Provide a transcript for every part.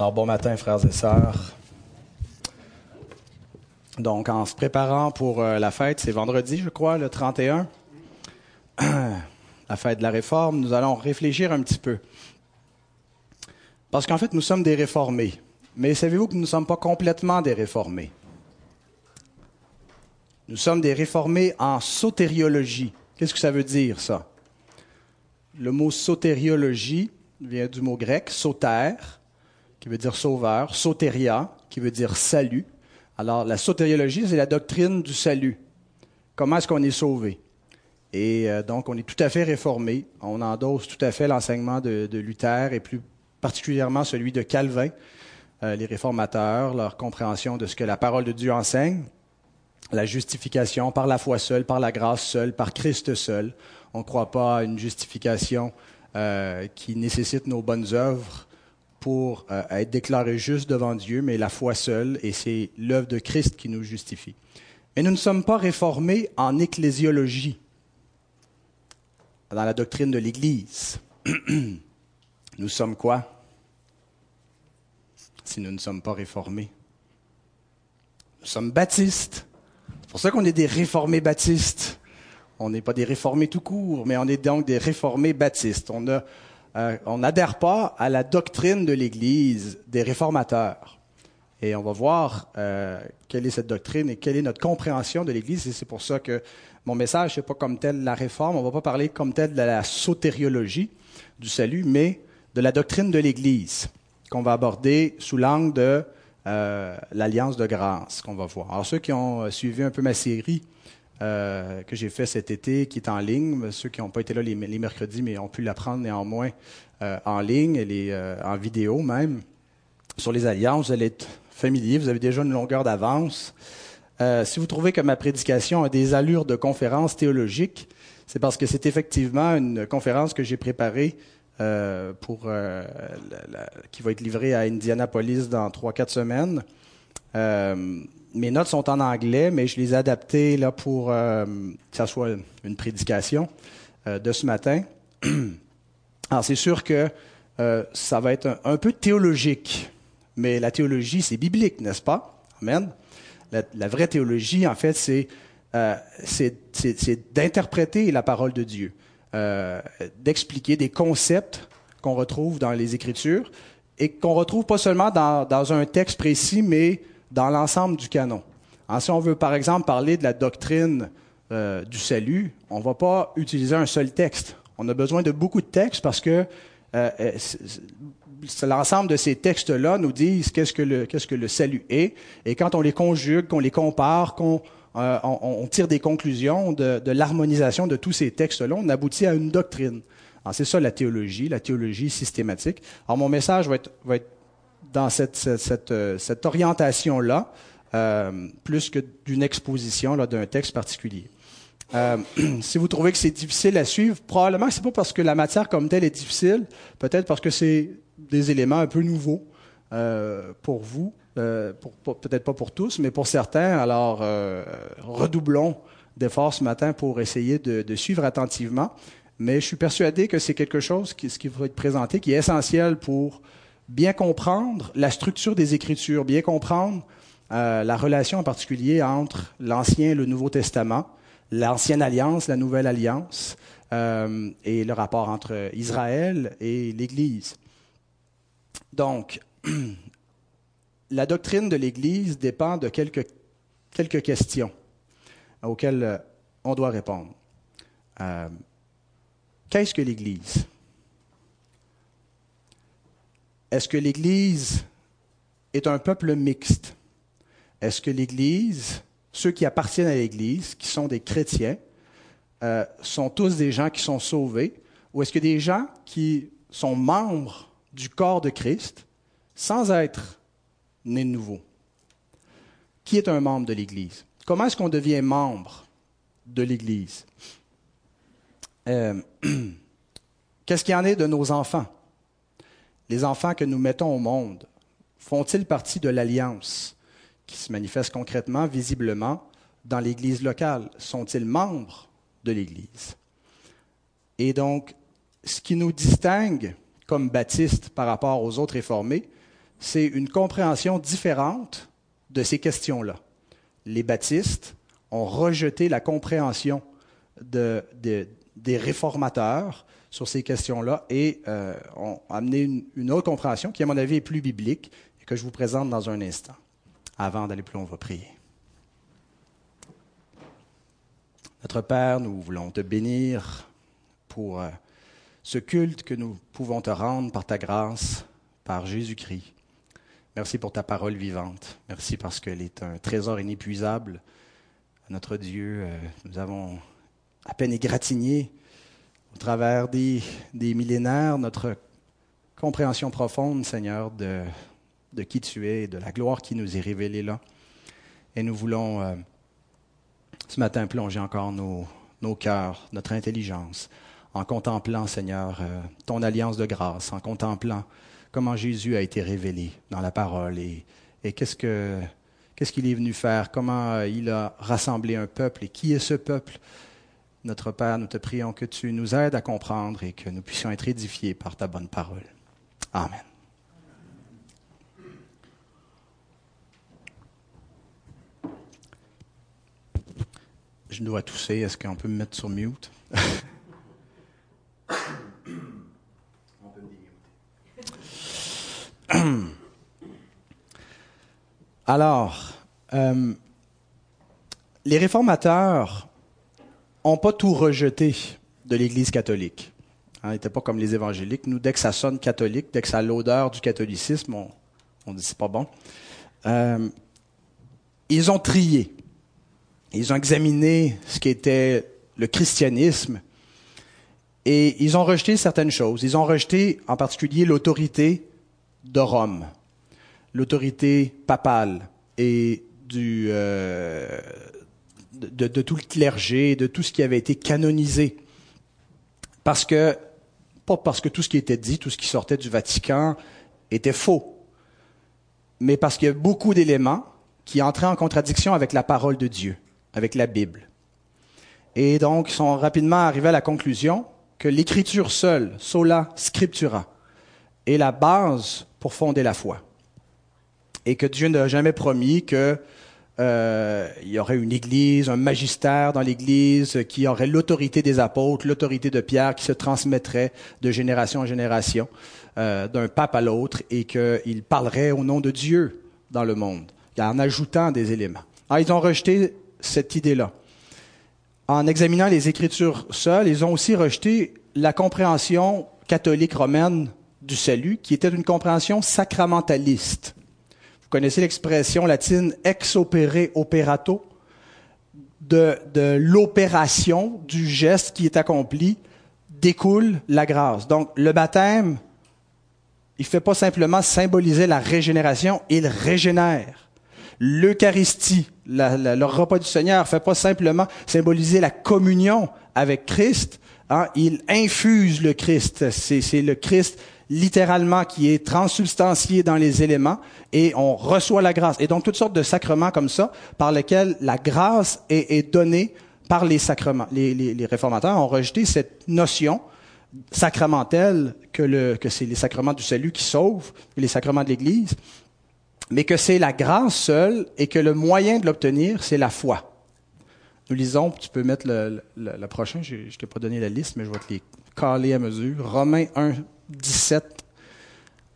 Alors, bon matin, frères et sœurs. Donc, en se préparant pour euh, la fête, c'est vendredi, je crois, le 31, la fête de la réforme, nous allons réfléchir un petit peu. Parce qu'en fait, nous sommes des réformés. Mais savez-vous que nous ne sommes pas complètement des réformés? Nous sommes des réformés en sotériologie. Qu'est-ce que ça veut dire, ça? Le mot sotériologie vient du mot grec, soter, qui veut dire sauveur, soteria, qui veut dire salut. Alors, la sotériologie, c'est la doctrine du salut. Comment est-ce qu'on est sauvé? Et euh, donc, on est tout à fait réformé. On endosse tout à fait l'enseignement de, Luther et plus particulièrement celui de Calvin, euh, les réformateurs, leur compréhension de ce que la parole de Dieu enseigne, la justification par la foi seule, par la grâce seule, par Christ seul. On ne croit pas à une justification euh, qui nécessite nos bonnes œuvres pour euh, être déclaré juste devant Dieu, mais la foi seule, et c'est l'œuvre de Christ qui nous justifie. Mais nous ne sommes pas réformés en ecclésiologie, dans la doctrine de l'Église. nous sommes quoi? Si nous ne sommes pas réformés Nous sommes baptistes. C'est pour ça qu'on est des réformés baptistes. On n'est pas des réformés tout court, mais on est donc des réformés baptistes. On a euh, on n'adhère pas à la doctrine de l'Église des réformateurs. Et on va voir euh, quelle est cette doctrine et quelle est notre compréhension de l'Église. Et c'est pour ça que mon message, n'est pas comme tel la réforme. On va pas parler comme tel de la sotériologie du salut, mais de la doctrine de l'Église qu'on va aborder sous l'angle de euh, l'alliance de grâce qu'on va voir. Alors ceux qui ont suivi un peu ma série euh, que j'ai fait cet été, qui est en ligne. Ceux qui n'ont pas été là les, mercredis, mais ont pu l'apprendre néanmoins euh, en ligne, est euh, en vidéo même. Sur les alliances, vous allez être familier, vous avez déjà une longueur d'avance. si vous trouvez que ma prédication a des allures de conférence théologique, c'est parce que c'est effectivement une conférence que j'ai préparée pour qui va être livrée à Indianapolis dans trois quatre semaines mes notes sont en anglais, mais je les ai adaptées là, pour euh, que ça soit une prédication euh, de ce matin. Alors, c'est sûr que euh, ça va être un, peu théologique, mais la théologie, c'est biblique, n'est-ce pas? Amen. La, vraie théologie, en fait, c'est, d'interpréter la parole de Dieu, d'expliquer des concepts qu'on retrouve dans les Écritures et qu'on retrouve pas seulement dans, dans un texte précis, mais dans l'ensemble du canon. si on veut, par exemple, parler de la doctrine euh, du salut, on ne va pas utiliser un seul texte. On a besoin de beaucoup de textes parce que euh, euh, l'ensemble de ces textes-là nous disent qu'est-ce que, le, salut est. Et quand on les conjugue, qu'on les compare, qu'on on, tire des conclusions de, l'harmonisation de tous ces textes-là, on aboutit à une doctrine. c'est ça la théologie, la théologie systématique. Alors mon message va être dans cette, euh, orientation-là, euh, plus que d'une exposition d'un texte particulier. Euh, si vous trouvez que c'est difficile à suivre, probablement que c'est pas parce que la matière comme telle est difficile, peut-être parce que c'est des éléments un peu nouveaux pour vous, peut-être pas pour tous, mais pour certains. Alors, redoublons d'efforts ce matin pour essayer de, suivre attentivement. Mais je suis persuadé que c'est quelque chose ce qui va être présenté, qui est essentiel pour bien comprendre la structure des Écritures, bien comprendre euh, la relation en particulier entre l'Ancien et le Nouveau Testament, l'Ancienne Alliance, la Nouvelle Alliance, euh, et le rapport entre Israël et l'Église. Donc, la doctrine de l'Église dépend de quelques, questions auxquelles euh, on doit répondre. Qu'est-ce que l'Église? Est-ce que l'Église est un peuple mixte? Est-ce que l'Église, ceux qui appartiennent à l'Église, qui sont des chrétiens, euh, sont tous des gens qui sont sauvés? Ou est-ce que des gens qui sont membres du corps de Christ sans être nés de nouveau? Qui est un membre de l'Église? Comment est-ce qu'on devient membre de l'Église? Euh, qu'est-ce qu'il y en est de nos enfants? Les enfants que nous mettons au monde font-ils partie de l'alliance qui se manifeste concrètement, visiblement, dans l'Église locale? Sont-ils membres de l'Église? Et donc, ce qui nous distingue comme baptistes par rapport aux autres réformés, c'est une compréhension différente de ces questions-là. Les baptistes ont rejeté la compréhension de, des réformateurs sur ces questions-là et euh, ont amené une, autre compréhension qui, à mon avis, est plus biblique et que je vous présente dans un instant. Avant d'aller plus loin, on va prier. Notre Père, nous voulons te bénir pour euh, ce culte que nous pouvons te rendre par ta grâce, par Jésus-Christ. Merci pour ta parole vivante. Merci parce qu'elle est un trésor inépuisable. Notre Dieu, euh, nous avons à peine égratigné au travers des, millénaires notre compréhension profonde, Seigneur, de, qui tu es et de la gloire qui nous est révélée là. Et nous voulons euh, ce matin plonger encore nos, nos cœurs, notre intelligence, en contemplant, Seigneur, euh, ton alliance de grâce, en contemplant comment Jésus a été révélé dans la parole et, et qu'est-ce que qu'est-ce qu'il est venu faire, comment euh, il a rassemblé un peuple et qui est ce peuple. Notre Père, nous te prions que tu nous aides à comprendre et que nous puissions être édifiés par ta bonne parole. Amen. Je dois tousser. Est-ce qu'on peut me mettre sur mute? Alors, euh, les réformateurs n'ont pas tout rejeté de l'Église catholique. Hein, ils n'étaient pas comme les évangéliques. Nous, dès que ça sonne catholique, dès que ça a l'odeur du catholicisme, on, on dit c'est pas bon. Euh, ils ont trié. Ils ont examiné ce qu'était le christianisme et ils ont rejeté certaines choses. Ils ont rejeté en particulier l'autorité de Rome, l'autorité papale et du, euh, de, tout le clergé, de tout ce qui avait été canonisé. Parce que, pas parce que tout ce qui était dit, tout ce qui sortait du Vatican était faux, mais parce qu'il y a beaucoup d'éléments qui entraient en contradiction avec la parole de Dieu, avec la Bible. Et donc, ils sont rapidement arrivés à la conclusion que l'écriture seule, sola scriptura, est la base pour fonder la foi. Et que Dieu n'a jamais promis que euh, il y aurait une église, un magistère dans l'église qui aurait l'autorité des apôtres, l'autorité de Pierre qui se transmettrait de génération en génération, euh, d'un pape à l'autre, et qu'il parlerait au nom de Dieu dans le monde, en ajoutant des éléments. Alors, ils ont rejeté cette idée-là. En examinant les Écritures seules, ils ont aussi rejeté la compréhension catholique romaine du salut, qui était une compréhension sacramentaliste. Connaissez l'expression latine ex opere operato, de, de l'opération, du geste qui est accompli, découle la grâce. Donc, le baptême, il ne fait pas simplement symboliser la régénération, il régénère. L'Eucharistie, le repas du Seigneur, ne fait pas simplement symboliser la communion avec Christ, hein, il infuse le Christ. C'est le Christ littéralement qui est transubstantié dans les éléments et on reçoit la grâce. Et donc toutes sortes de sacrements comme ça par lesquels la grâce est, donnée par les sacrements. Les, réformateurs ont rejeté cette notion sacramentelle que, c'est les sacrements du salut qui sauvent, les sacrements de l'Église, mais que c'est la grâce seule et que le moyen de l'obtenir, c'est la foi. Nous lisons, tu peux mettre le, le, le prochain, je ne t'ai pas donné la liste, mais je vais te les caler à mesure. Romains 1, 17,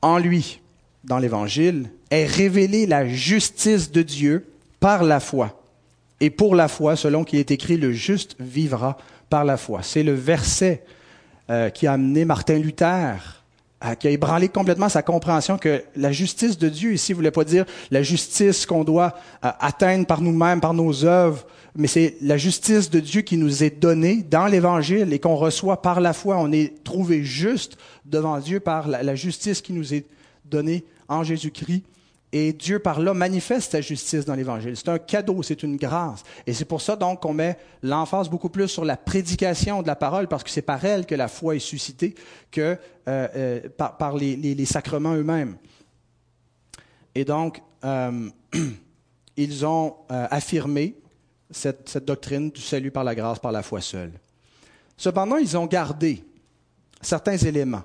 en lui, dans l'Évangile, est révélée la justice de Dieu par la foi. Et pour la foi, selon qu'il est écrit, le juste vivra par la foi. C'est le verset euh, qui a amené Martin Luther, euh, qui a ébranlé complètement sa compréhension que la justice de Dieu, ici, ne voulait pas dire la justice qu'on doit euh, atteindre par nous-mêmes, par nos œuvres, mais c'est la justice de Dieu qui nous est donnée dans l'Évangile et qu'on reçoit par la foi. On est trouvé juste devant Dieu par la, justice qui nous est donnée en Jésus-Christ. Et Dieu, par là, manifeste sa justice dans l'Évangile. C'est un cadeau, c'est une grâce. Et c'est pour ça, donc, qu'on met l'emphase beaucoup plus sur la prédication de la parole, parce que c'est par elle que la foi est suscitée que euh, euh, par, les, les, sacrements eux-mêmes. Et donc, euh, ils ont euh, affirmé cette, doctrine du salut par la grâce, par la foi seule. Cependant, ils ont gardé certains éléments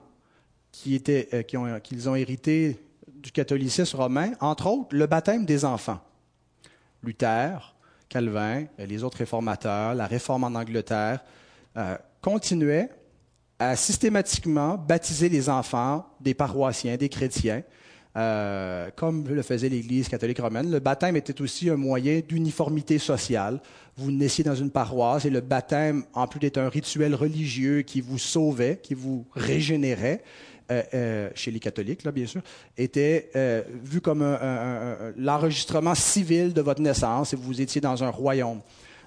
qui étaient, euh, qui ont, qu'ils ont hérités du catholicisme romain, entre autres le baptême des enfants. Luther, Calvin, les autres réformateurs, la réforme en Angleterre, euh, continuaient à systématiquement baptiser les enfants des paroissiens, des chrétiens, euh, comme le faisait l'Église catholique romaine. Le baptême était aussi un moyen d'uniformité sociale. Vous naissiez dans une paroisse et le baptême, en plus d'être un rituel religieux qui vous sauvait, qui vous régénérait, euh, euh, chez les catholiques, là, bien sûr, était euh, vu comme l'enregistrement civil de votre naissance et vous étiez dans un royaume.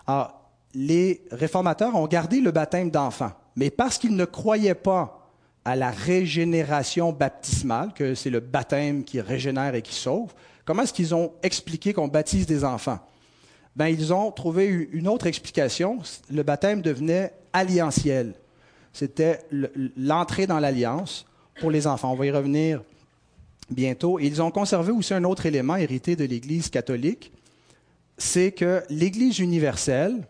Alors, les réformateurs ont gardé le baptême d'enfant, mais parce qu'ils ne croyaient pas à la régénération baptismale, que c'est le baptême qui régénère et qui sauve, comment est-ce qu'ils ont expliqué qu'on baptise des enfants? Ben, ils ont trouvé une autre explication. Le baptême devenait alliantiel. C'était l'entrée dans l'alliance pour les enfants. On va y revenir bientôt. ils ont conservé aussi un autre élément hérité de l'Église catholique, c'est que l'Église universelle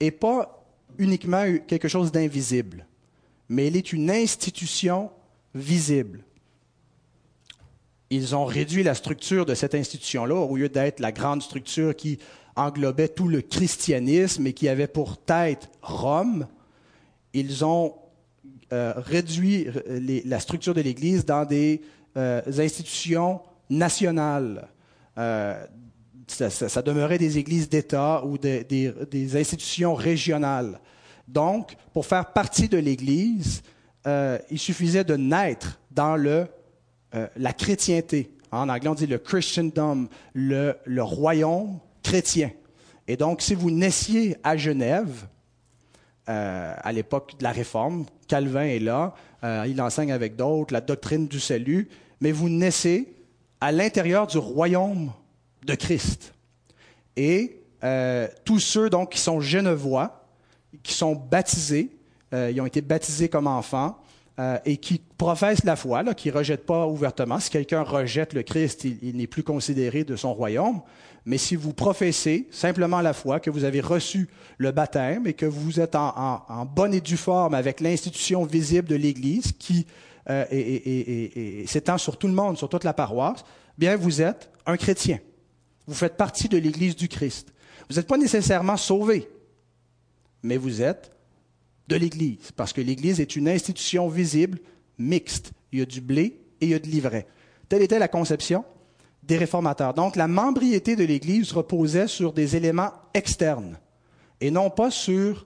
n'est pas uniquement quelque chose d'invisible, mais elle est une institution visible. Ils ont réduit la structure de cette institution-là au lieu d'être la grande structure qui englobait tout le christianisme et qui avait pour tête Rome. Ils ont euh, réduit euh, la structure de l'Église dans des euh, institutions nationales. Ça, demeurait des églises d'État ou des, institutions régionales. Donc, pour faire partie de l'Église, il suffisait de naître dans le, la chrétienté. En anglais, on dit le Christendom, le, royaume chrétien. Et donc, si vous naissiez à Genève, euh, à l'époque de la Réforme. Calvin est là, euh, il enseigne avec d'autres la doctrine du salut, mais vous naissez à l'intérieur du royaume de Christ. Et euh, tous ceux donc qui sont genevois, qui sont baptisés, ils ont été baptisés comme enfants, et qui professent la foi, qui ne rejettent pas ouvertement. Si quelqu'un rejette le Christ, il n'est plus considéré de son royaume mais si vous professez simplement la foi, que vous avez reçu le baptême et que vous êtes en, bonne et due forme avec l'institution visible de l'Église qui euh, s'étend sur tout le monde, sur toute la paroisse, bien vous êtes un chrétien. Vous faites partie de l'Église du Christ. Vous n'êtes pas nécessairement sauvé, mais vous êtes de l'Église, parce que l'Église est une institution visible, mixte. Il y a du blé et il y a de l'ivraie. Telle était la conception des réformateurs. Donc la membriété de l'Église reposait sur des éléments externes et non pas sur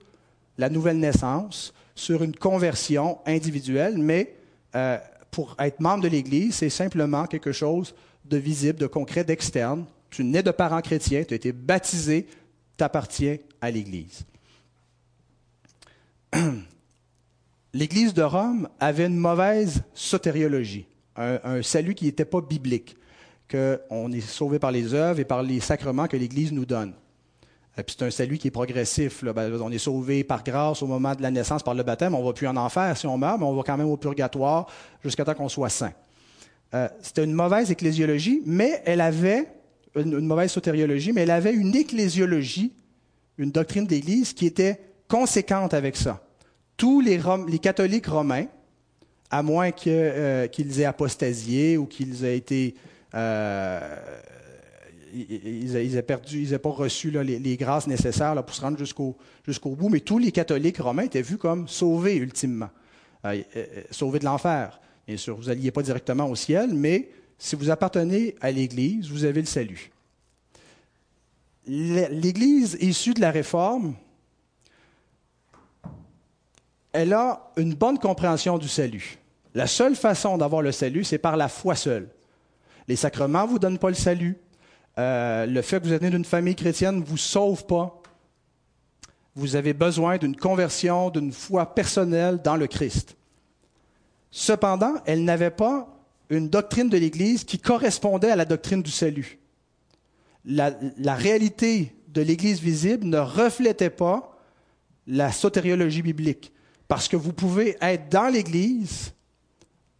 la nouvelle naissance, sur une conversion individuelle, mais euh, pour être membre de l'Église, c'est simplement quelque chose de visible, de concret, d'externe. Tu nais de parents chrétiens, tu as été baptisé, tu appartiens à l'Église. L'Église de Rome avait une mauvaise sotériologie, un salut qui n'était pas biblique qu'on est sauvé par les œuvres et par les sacrements que l'Église nous donne. Et puis c'est un salut qui est progressif. Ben, on est sauvé par grâce au moment de la naissance par le baptême. On ne va plus en enfer si on meurt, mais on va quand même au purgatoire jusqu'à temps qu'on soit saint. Euh, c'était une mauvaise ecclésiologie, mais elle avait une, mauvaise sotériologie, mais elle avait une ecclésiologie, une doctrine d'Église qui était conséquente avec ça. Tous les, les catholiques romains, à moins euh, qu'ils aient apostasié ou qu'ils aient été euh, ils n'avaient perdu, ils pas reçu les, grâces nécessaires pour se rendre jusqu'au jusqu'au bout, mais tous les catholiques romains étaient vus comme sauvés ultimement, euh, euh, sauvés de l'enfer. Bien sûr, vous n'alliez pas directement au ciel, mais si vous appartenez à l'Église, vous avez le salut. L'Église issue de la Réforme, elle a une bonne compréhension du salut. La seule façon d'avoir le salut, c'est par la foi seule. Les sacrements ne vous donnent pas le salut. Euh, le fait que vous êtes né d'une famille chrétienne ne vous sauve pas. Vous avez besoin d'une conversion, d'une foi personnelle dans le Christ. Cependant, elle n'avait pas une doctrine de l'Église qui correspondait à la doctrine du salut. La, la réalité de l'Église visible ne reflétait pas la sotériologie biblique. Parce que vous pouvez être dans l'Église,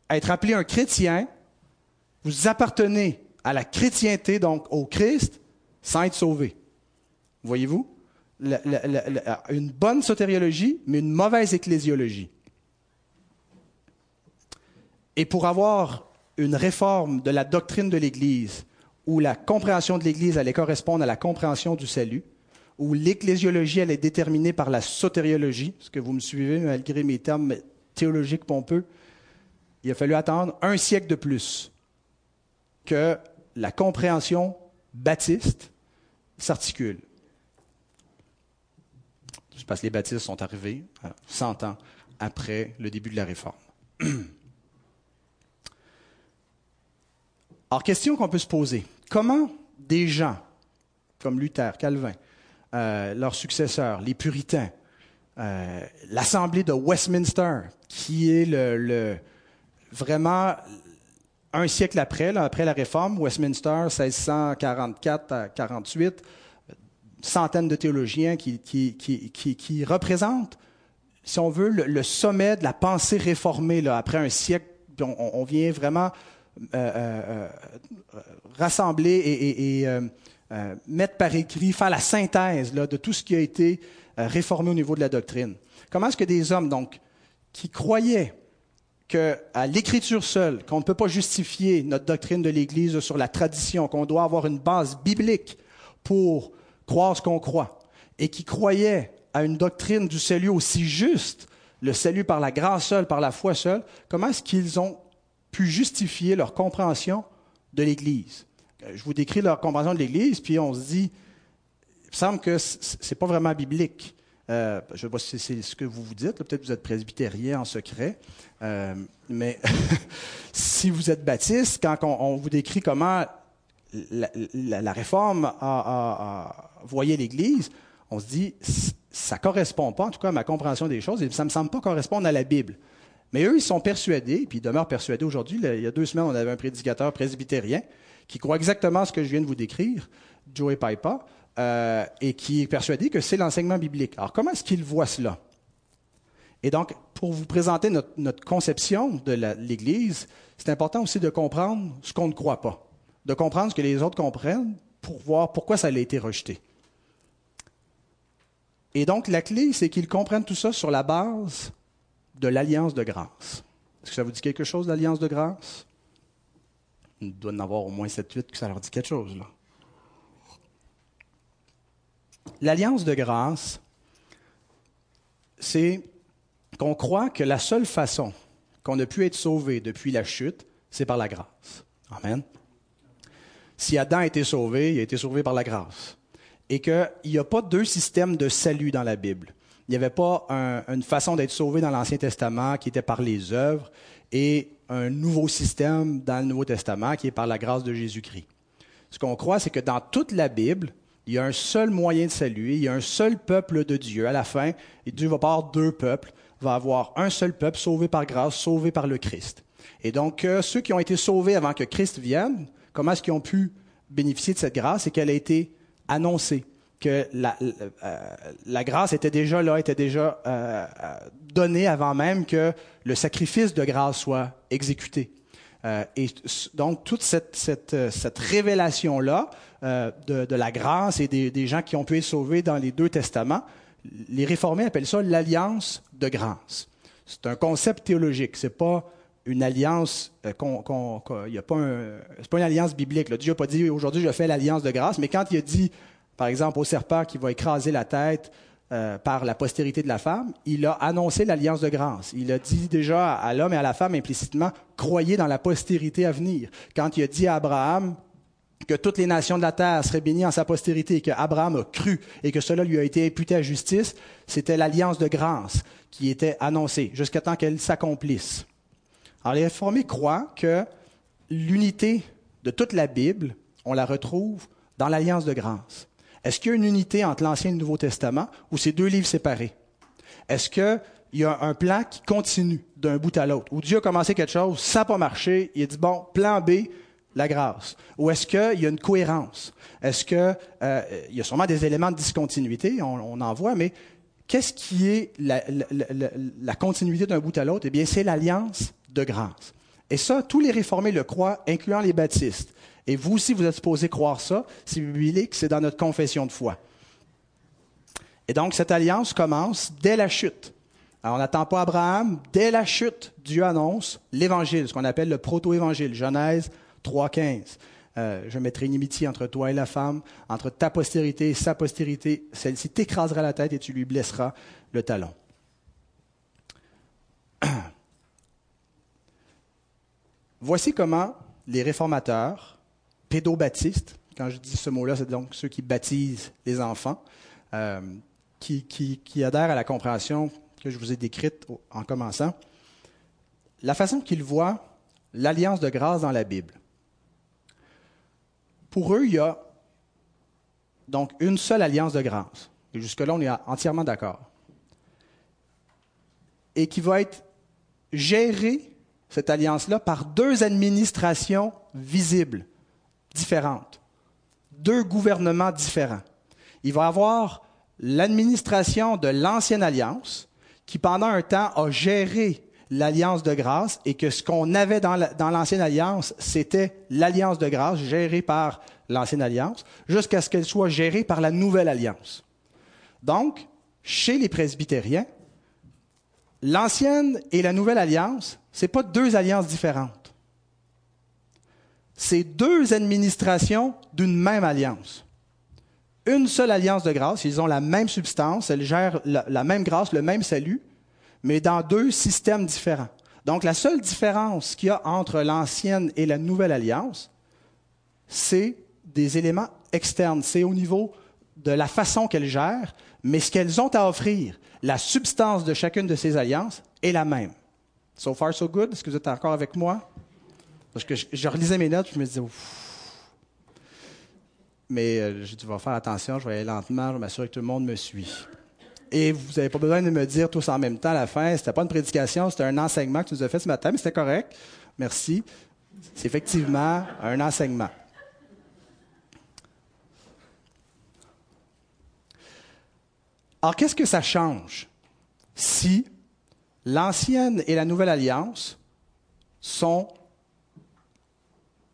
être appelé un chrétien, vous appartenez à la chrétienté, donc au Christ, sans être sauvé. Voyez-vous? une bonne sotériologie, mais une mauvaise ecclésiologie. Et pour avoir une réforme de la doctrine de l'Église, où la compréhension de l'Église allait correspondre à la compréhension du salut, où l'ecclésiologie allait être déterminée par la sotériologie, est-ce que vous me suivez malgré mes termes théologiques pompeux, il a fallu attendre un siècle de plus que la compréhension baptiste s'articule. Parce que les baptistes sont arrivés 100 euh, ans après le début de la réforme. Alors, question qu'on peut se poser. Comment des gens comme Luther, Calvin, euh, leurs successeurs, les puritains, euh, l'Assemblée de Westminster, qui est le, vraiment un siècle après, après la Réforme, Westminster, 1644 à 48, centaines de théologiens qui, qui, représentent, si on veut, le, sommet de la pensée réformée là, après un siècle. On, vient vraiment euh, rassembler et, et mettre par écrit, faire la synthèse là, de tout ce qui a été réformé au niveau de la doctrine. Comment est-ce que des hommes, donc, qui croyaient qu'à l'écriture seule, qu'on ne peut pas justifier notre doctrine de l'Église sur la tradition, qu'on doit avoir une base biblique pour croire ce qu'on croit, et qui croyaient à une doctrine du salut aussi juste, le salut par la grâce seule, par la foi seule, comment est-ce qu'ils ont pu justifier leur compréhension de l'Église? Je vous décris leur compréhension de l'Église, puis on se dit, il me semble que ce n'est pas vraiment biblique. Euh, je ne sais pas si c'est ce que vous vous dites. Peut-être que vous êtes presbytérien en secret. Euh, mais si vous êtes baptiste, quand on, vous décrit comment la, réforme a, a, voyé l'Église, on se dit, ça ne correspond pas, en tout cas, à ma compréhension des choses, et ça ne me semble pas correspondre à la Bible. Mais eux, ils sont persuadés, puis ils demeurent persuadés aujourd'hui. Il y a deux semaines, on avait un prédicateur presbytérien qui croit exactement ce que je viens de vous décrire, Joey Piper. Euh, et qui est persuadé que c'est l'enseignement biblique. Alors, comment est-ce qu'il voit cela? Et donc, pour vous présenter notre, conception de l'Église, c'est important aussi de comprendre ce qu'on ne croit pas, de comprendre ce que les autres comprennent pour voir pourquoi ça a été rejeté. Et donc, la clé, c'est qu'ils comprennent tout ça sur la base de l'alliance de grâce. Est-ce que ça vous dit quelque chose, l'alliance de grâce? Il doit en avoir au moins 7-8 que ça leur dit quelque chose, là. L'alliance de grâce, c'est qu'on croit que la seule façon qu'on a pu être sauvé depuis la chute, c'est par la grâce. Amen. Si Adam a été sauvé, il a été sauvé par la grâce. Et qu'il n'y a pas deux systèmes de salut dans la Bible. Il n'y avait pas une façon d'être sauvé dans l'Ancien Testament qui était par les œuvres et un nouveau système dans le Nouveau Testament qui est par la grâce de Jésus-Christ. Ce qu'on croit, c'est que dans toute la Bible, il y a un seul moyen de saluer, il y a un seul peuple de Dieu. À la fin, et Dieu va pas deux peuples, va avoir un seul peuple sauvé par grâce, sauvé par le Christ. Et donc, euh, ceux qui ont été sauvés avant que Christ vienne, comment est-ce qu'ils ont pu bénéficier de cette grâce? C'est qu'elle a été annoncée, que la, euh, grâce était déjà là, était déjà euh, donnée avant même que le sacrifice de grâce soit exécuté. et donc, toute cette, cette, cette révélation-là, euh, de, la grâce et des, gens qui ont pu être sauvés dans les deux testaments. Les réformés appellent ça l'alliance de grâce. C'est un concept théologique. C'est pas une alliance euh, qu'on, y a pas c'est pas une alliance biblique. Dieu n'a pas dit aujourd'hui je fais l'alliance de grâce, mais quand il a dit, par exemple, au serpent qui va écraser la tête euh, par la postérité de la femme, il a annoncé l'alliance de grâce. Il a dit déjà à, l'homme et à la femme implicitement, croyez dans la postérité à venir. Quand il a dit à Abraham, que toutes les nations de la terre seraient bénies en sa postérité et qu'Abraham a cru et que cela lui a été imputé à justice, c'était l'alliance de grâce qui était annoncée jusqu'à temps qu'elle s'accomplisse. Alors les réformés croient que l'unité de toute la Bible, on la retrouve dans l'alliance de grâce. Est-ce qu'il y a une unité entre l'Ancien et le Nouveau Testament ou c'est deux livres séparés? Est-ce qu'il y a un plan qui continue d'un bout à l'autre, où Dieu a commencé quelque chose, ça n'a pas marché, il a dit, bon, plan B, la grâce? Ou est-ce qu'il y a une cohérence? Est-ce qu'il euh, y a sûrement des éléments de discontinuité, on, en voit, mais qu'est-ce qui est la, continuité d'un bout à l'autre? Eh bien, c'est l'alliance de grâce. Et ça, tous les réformés le croient, incluant les baptistes. Et vous aussi, vous êtes supposés croire ça. C'est biblique, c'est dans notre confession de foi. Et donc, cette alliance commence dès la chute. Alors, on n'attend pas Abraham. Dès la chute, Dieu annonce l'Évangile, ce qu'on appelle le proto-évangile, Genèse 3.15. Euh, je mettrai une inimitié entre toi et la femme, entre ta postérité et sa postérité. Celle-ci t'écrasera la tête et tu lui blesseras le talon. Voici comment les réformateurs, pédobaptistes, quand je dis ce mot-là, c'est donc ceux qui baptisent les enfants, euh, qui, adhèrent à la compréhension que je vous ai décrite en commençant, la façon qu'ils voient l'alliance de grâce dans la Bible. Pour eux, il y a donc une seule alliance de grâce. Et jusque-là, on est entièrement d'accord. Et qui va être gérée, cette alliance-là, par deux administrations visibles, différentes. Deux gouvernements différents. Il va y avoir l'administration de l'ancienne alliance, qui pendant un temps a géré l'alliance de grâce et que ce qu'on avait dans l'ancienne alliance, c'était l'alliance de grâce gérée par l'ancienne alliance, jusqu'à ce qu'elle soit gérée par la nouvelle alliance. Donc, chez les presbytériens, l'ancienne et la nouvelle alliance, ce pas deux alliances différentes. C'est deux administrations d'une même alliance. Une seule alliance de grâce, ils ont la même substance, elles gèrent la même grâce, le même salut, mais dans deux systèmes différents. Donc la seule différence qu'il y a entre l'ancienne et la nouvelle alliance, c'est des éléments externes. C'est au niveau de la façon qu'elles gèrent, mais ce qu'elles ont à offrir, la substance de chacune de ces alliances est la même. So far, so good? Est-ce que vous êtes encore avec moi? Parce que je, relisais mes notes, je me disais. Mais euh, je dis, vais faire attention, je vais aller lentement, je vais m'assurer que tout le monde me suit. Et vous n'avez pas besoin de me dire tous en même temps à la fin. C'était pas une prédication, c'était un enseignement que tu nous as fait ce matin, mais c'était correct. Merci. C'est effectivement un enseignement. Alors, qu'est-ce que ça change si l'ancienne et la nouvelle alliance sont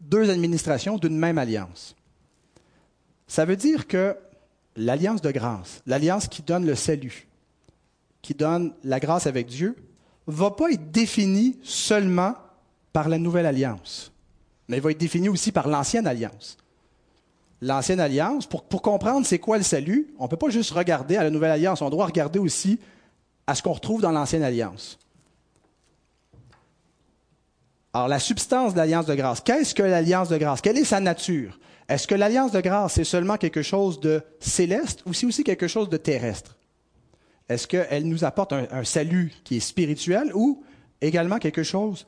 deux administrations d'une même alliance? Ça veut dire que l'alliance de grâce, l'alliance qui donne le salut, qui donne la grâce avec Dieu, va pas être définie seulement par la nouvelle alliance, mais va être définie aussi par l'ancienne alliance. L'ancienne alliance, pour, pour comprendre c'est quoi le salut, on ne peut pas juste regarder à la nouvelle alliance, on doit regarder aussi à ce qu'on retrouve dans l'ancienne alliance. Alors, la substance de l'alliance de grâce, qu'est-ce que l'alliance de grâce? Quelle est sa nature? Est-ce que l'alliance de grâce, c'est seulement quelque chose de céleste ou c'est aussi quelque chose de terrestre? Est-ce qu'elle nous apporte un, salut qui est spirituel ou également quelque chose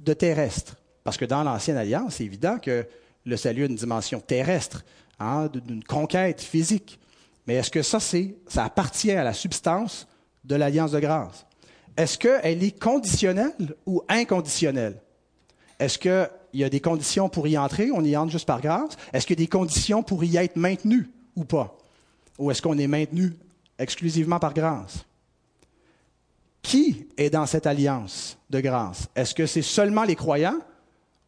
de terrestre? Parce que dans l'ancienne alliance, c'est évident que le salut a une dimension terrestre, hein, d'une conquête physique. Mais est-ce que ça, c'est, ça appartient à la substance de l'alliance de grâce? Est-ce qu'elle est conditionnelle ou inconditionnelle? Est-ce qu'il y a des conditions pour y entrer? On y entre juste par grâce. Est-ce qu'il y a des conditions pour y être maintenu ou pas? Ou est-ce qu'on est maintenu exclusivement par grâce? Qui est dans cette alliance de grâce? Est-ce que c'est seulement les croyants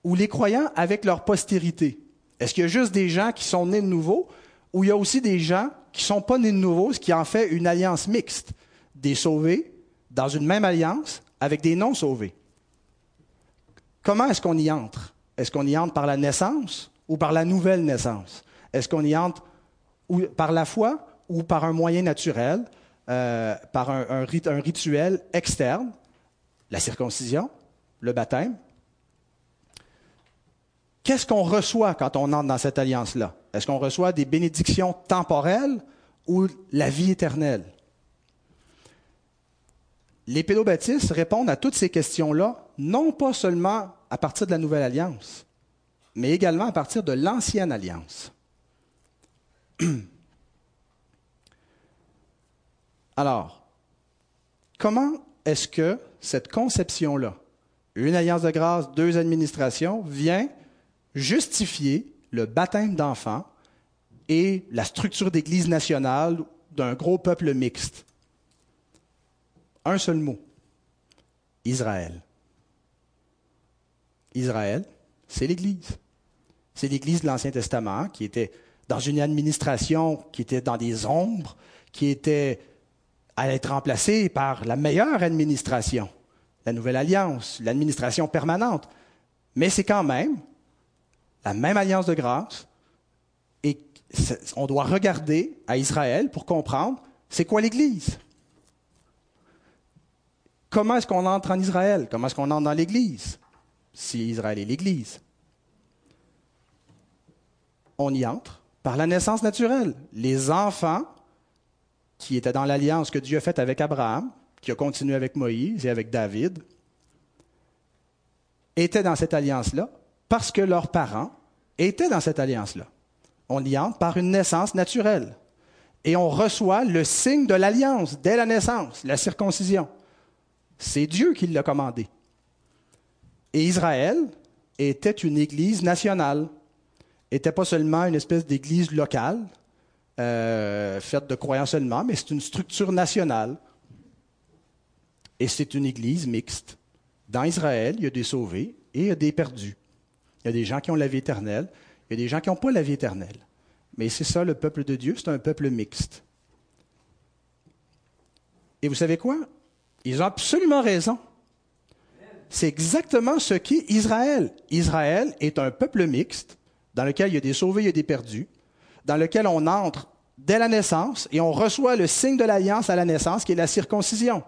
ou les croyants avec leur postérité? Est-ce qu'il y a juste des gens qui sont nés de nouveau ou il y a aussi des gens qui ne sont pas nés de nouveau, ce qui en fait une alliance mixte, des sauvés dans une même alliance avec des non-sauvés? Comment est-ce qu'on y entre? Est-ce qu'on y entre par la naissance ou par la nouvelle naissance? Est-ce qu'on y entre par la foi ou par un moyen naturel, euh, par un, un, rituel externe, la circoncision, le baptême? Qu'est-ce qu'on reçoit quand on entre dans cette alliance-là? Est-ce qu'on reçoit des bénédictions temporelles ou la vie éternelle? Les pédobaptistes répondent à toutes ces questions-là, non pas seulement à partir de la nouvelle alliance, mais également à partir de l'ancienne alliance. Alors, comment est-ce que cette conception-là, une alliance de grâce, deux administrations, vient justifier le baptême d'enfants et la structure d'Église nationale d'un gros peuple mixte? un seul mot. Israël. Israël, c'est l'Église. C'est l'Église de l'Ancien Testament qui était dans une administration qui était dans des ombres, qui était allait être remplacée par la meilleure administration, la nouvelle alliance, l'administration permanente. Mais c'est quand même la même alliance de grâce. Et on doit regarder à Israël pour comprendre c'est quoi l'Église. Comment est-ce qu'on entre en Israël? Comment est-ce qu'on entre dans l'Église? Si Israël est l'Église. On y entre par la naissance naturelle. Les enfants qui étaient dans l'alliance que Dieu a faite avec Abraham, qui a continué avec Moïse et avec David, étaient dans cette alliance-là parce que leurs parents étaient dans cette alliance-là. On y entre par une naissance naturelle. Et on reçoit le signe de l'alliance dès la naissance, la circoncision. C'est Dieu qui l'a commandé. Et Israël était une église nationale, était pas seulement une espèce d'église locale, euh, faite de croyants seulement, mais c'est une structure nationale. Et c'est une église mixte. Dans Israël, il y a des sauvés et il y a des perdus. Il y a des gens qui ont la vie éternelle, il y a des gens qui n'ont pas la vie éternelle. Mais c'est ça, le peuple de Dieu, c'est un peuple mixte. Et vous savez quoi? Ils ont absolument raison. C'est exactement ce qu'est Israël. Israël est un peuple mixte dans lequel il y a des sauvés, il y a des perdus, dans lequel on entre dès la naissance et on reçoit le signe de l'alliance à la naissance qui est la circoncision.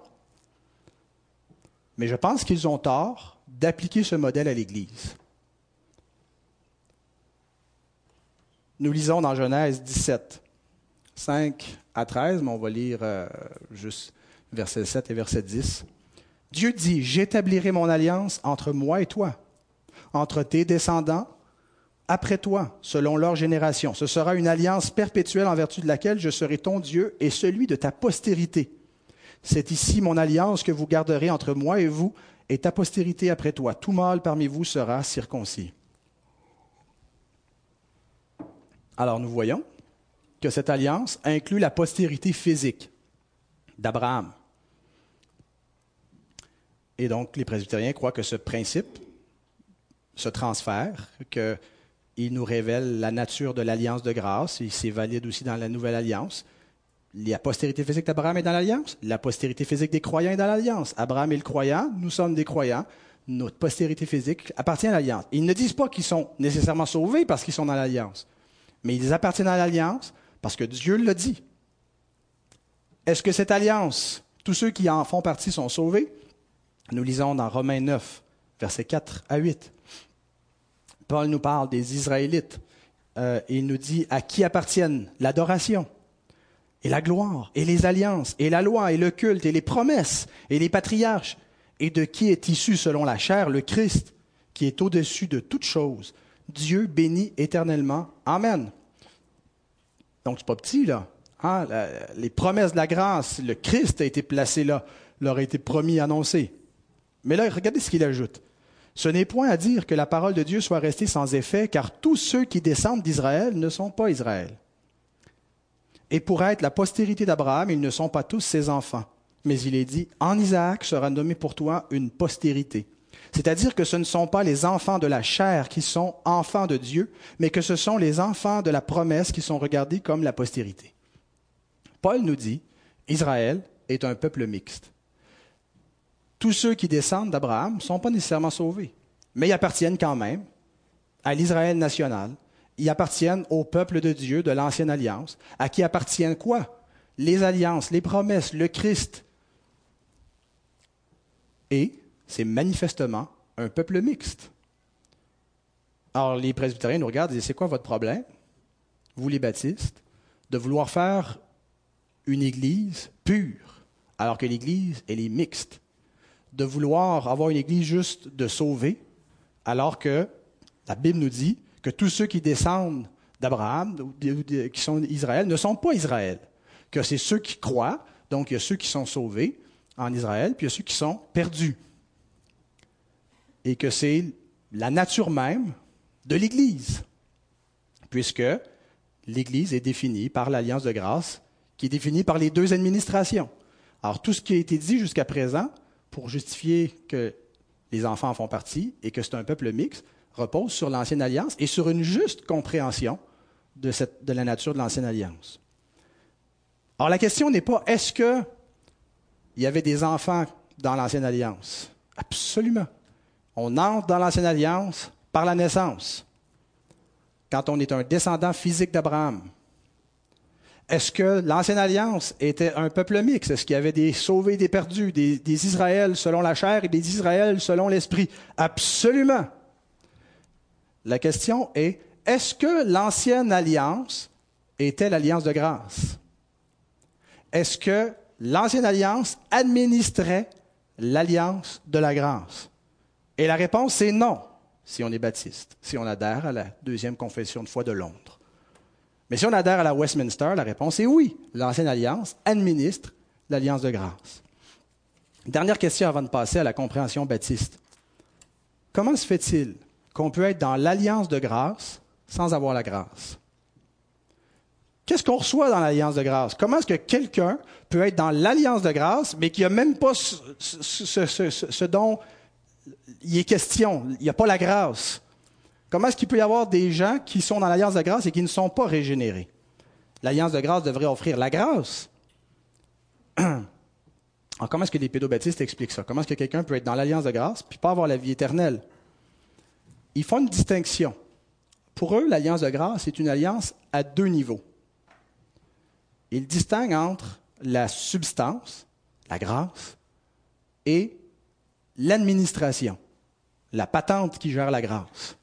Mais je pense qu'ils ont tort d'appliquer ce modèle à l'Église. Nous lisons dans Genèse 17, 5 à 13, mais on va lire euh, juste versets 7 et verset 10. Dieu dit, j'établirai mon alliance entre moi et toi, entre tes descendants après toi, selon leur génération. Ce sera une alliance perpétuelle en vertu de laquelle je serai ton Dieu et celui de ta postérité. C'est ici mon alliance que vous garderez entre moi et vous et ta postérité après toi. Tout mâle parmi vous sera circoncis. Alors nous voyons que cette alliance inclut la postérité physique d'Abraham. Et donc les presbytériens croient que ce principe, ce transfert, qu'il nous révèle la nature de l'alliance de grâce, et c'est valide aussi dans la nouvelle alliance. La postérité physique d'Abraham est dans l'alliance, la postérité physique des croyants est dans l'alliance. Abraham est le croyant, nous sommes des croyants, notre postérité physique appartient à l'alliance. Ils ne disent pas qu'ils sont nécessairement sauvés parce qu'ils sont dans l'alliance mais ils appartiennent à l'alliance parce que Dieu l'a dit. Est-ce que cette alliance, tous ceux qui en font partie sont sauvés? Nous lisons dans Romains 9, versets 4 à 8. Paul nous parle des Israélites euh, et il nous dit à qui appartiennent l'adoration et la gloire et les alliances et la loi et le culte et les promesses et les patriarches et de qui est issu selon la chair le Christ qui est au-dessus de toutes choses Dieu bénit éternellement. Amen. Donc, c'est pas petit, là. Hein? les promesses de la grâce, le Christ a été placé là, leur a été promis, annoncé. Mais là, regardez ce qu'il ajoute. Ce n'est point à dire que la parole de Dieu soit restée sans effet, car tous ceux qui descendent d'Israël ne sont pas Israël. Et pour être la postérité d'Abraham, ils ne sont pas tous ses enfants. Mais il est dit, en Isaac sera nommé pour toi une postérité. C'est-à-dire que ce ne sont pas les enfants de la chair qui sont enfants de Dieu, mais que ce sont les enfants de la promesse qui sont regardés comme la postérité. Paul nous dit, Israël est un peuple mixte. Tous ceux qui descendent d'Abraham ne sont pas nécessairement sauvés, mais ils appartiennent quand même à l'Israël national. Ils appartiennent au peuple de Dieu de l'ancienne alliance, à qui appartiennent quoi? Les alliances, les promesses, le Christ. Et c'est manifestement un peuple mixte. Alors, les presbytériens nous regardent et disent C'est quoi votre problème, vous les baptistes, de vouloir faire une église pure, alors que l'église, elle est mixte De vouloir avoir une église juste de sauver, alors que la Bible nous dit que tous ceux qui descendent d'Abraham, qui sont Israël, ne sont pas Israël. Que c'est ceux qui croient, donc il y a ceux qui sont sauvés en Israël, puis il y a ceux qui sont perdus et que c'est la nature même de l'Église, puisque l'Église est définie par l'alliance de grâce, qui est définie par les deux administrations. Alors tout ce qui a été dit jusqu'à présent pour justifier que les enfants en font partie et que c'est un peuple mixte repose sur l'ancienne alliance et sur une juste compréhension de, la nature de l'ancienne alliance. Alors la question n'est pas est-ce que il y avait des enfants dans l'Ancienne Alliance? Absolument. On entre dans l'Ancienne Alliance par la naissance, quand on est un descendant physique d'Abraham. Est-ce que l'Ancienne Alliance était un peuple mixte? Est-ce qu'il y avait des sauvés des perdus, des, des Israëls selon la chair et des Israëls selon l'esprit? Absolument. La question est, est-ce que l'Ancienne Alliance était l'Alliance de grâce? Est-ce que l'Ancienne Alliance administrait l'Alliance de la grâce? Et la réponse est non, si on est baptiste, si on adhère à la deuxième confession de foi de Londres. Mais si on adhère à la Westminster, la réponse est oui. L'Ancienne Alliance administre l'Alliance de grâce. Dernière question avant de passer à la compréhension baptiste. Comment se fait-il qu'on peut être dans l'Alliance de grâce sans avoir la grâce? Qu'est-ce qu'on reçoit dans l'Alliance de grâce? Comment est-ce que quelqu'un peut être dans l'Alliance de grâce, mais qui n'a même pas ce, ce, dont il est question? Il n'y a pas la grâce. Comment est-ce qu'il peut y avoir des gens qui sont dans l'alliance de grâce et qui ne sont pas régénérés? L'alliance de grâce devrait offrir la grâce. Alors, comment est-ce que les pédobaptistes expliquent ça? Comment est-ce que quelqu'un peut être dans l'alliance de grâce puis pas avoir la vie éternelle? Ils font une distinction. Pour eux, l'alliance de grâce est une alliance à deux niveaux. Ils distinguent entre la substance, la grâce, et l'administration, la patente qui gère la grâce.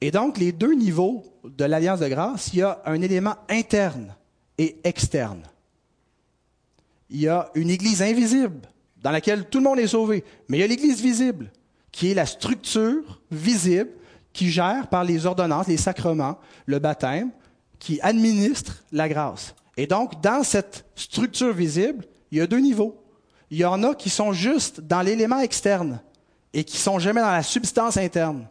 Et donc, les deux niveaux de l'alliance de grâce, il y a un élément interne et externe. Il y a une Église invisible dans laquelle tout le monde est sauvé, mais il y a l'Église visible, qui est la structure visible qui gère par les ordonnances, les sacrements, le baptême, qui administre la grâce. Et donc, dans cette structure visible, il y a deux niveaux. Il y en a qui sont juste dans l'élément externe et qui sont jamais dans la substance interne.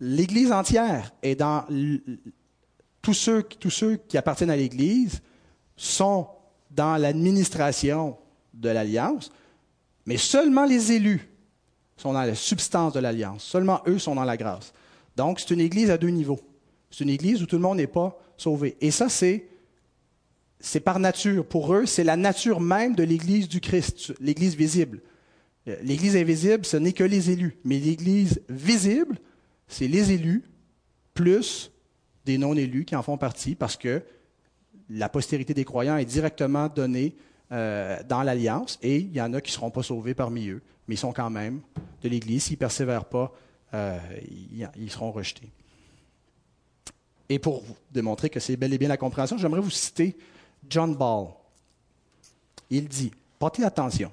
l'Église entière est dans tous ceux, qui appartiennent à l'Église sont dans l'administration de l'Alliance, mais seulement les élus sont dans la substance de l'Alliance. Seulement eux sont dans la grâce. Donc, c'est une Église à deux niveaux. C'est une Église où tout le monde n'est pas sauvé. Et ça, c'est par nature. Pour eux, c'est la nature même de l'Église du Christ, l'Église visible. L'Église invisible, ce n'est que les élus. Mais l'Église visible, c'est les élus plus des non-élus qui en font partie parce que la postérité des croyants est directement donnée euh, dans l'alliance et il y en a qui ne seront pas sauvés parmi eux, mais ils sont quand même de l'Église. S'ils ne persévèrent pas, euh, ils, seront rejetés. Et pour vous démontrer que c'est bel et bien la compréhension, j'aimerais vous citer John Ball. Il dit, portez attention,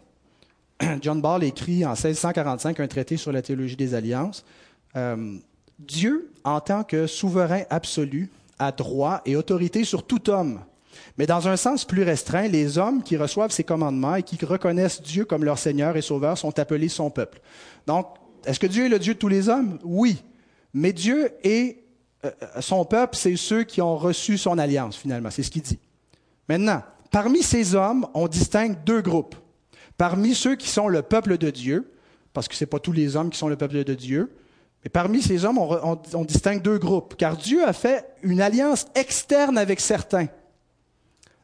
John Ball écrit en 1645 un traité sur la théologie des alliances. Euh, Dieu, en tant que souverain absolu, a droit et autorité sur tout homme. Mais dans un sens plus restreint, les hommes qui reçoivent ses commandements et qui reconnaissent Dieu comme leur Seigneur et Sauveur sont appelés son peuple. Donc, est-ce que Dieu est le Dieu de tous les hommes? Oui. Mais Dieu est euh, son peuple, c'est ceux qui ont reçu son alliance, finalement. C'est ce qu'il dit. Maintenant, parmi ces hommes, on distingue deux groupes. Parmi ceux qui sont le peuple de Dieu, parce que ce n'est pas tous les hommes qui sont le peuple de Dieu, et parmi ces hommes, on, distingue deux groupes, car Dieu a fait une alliance externe avec certains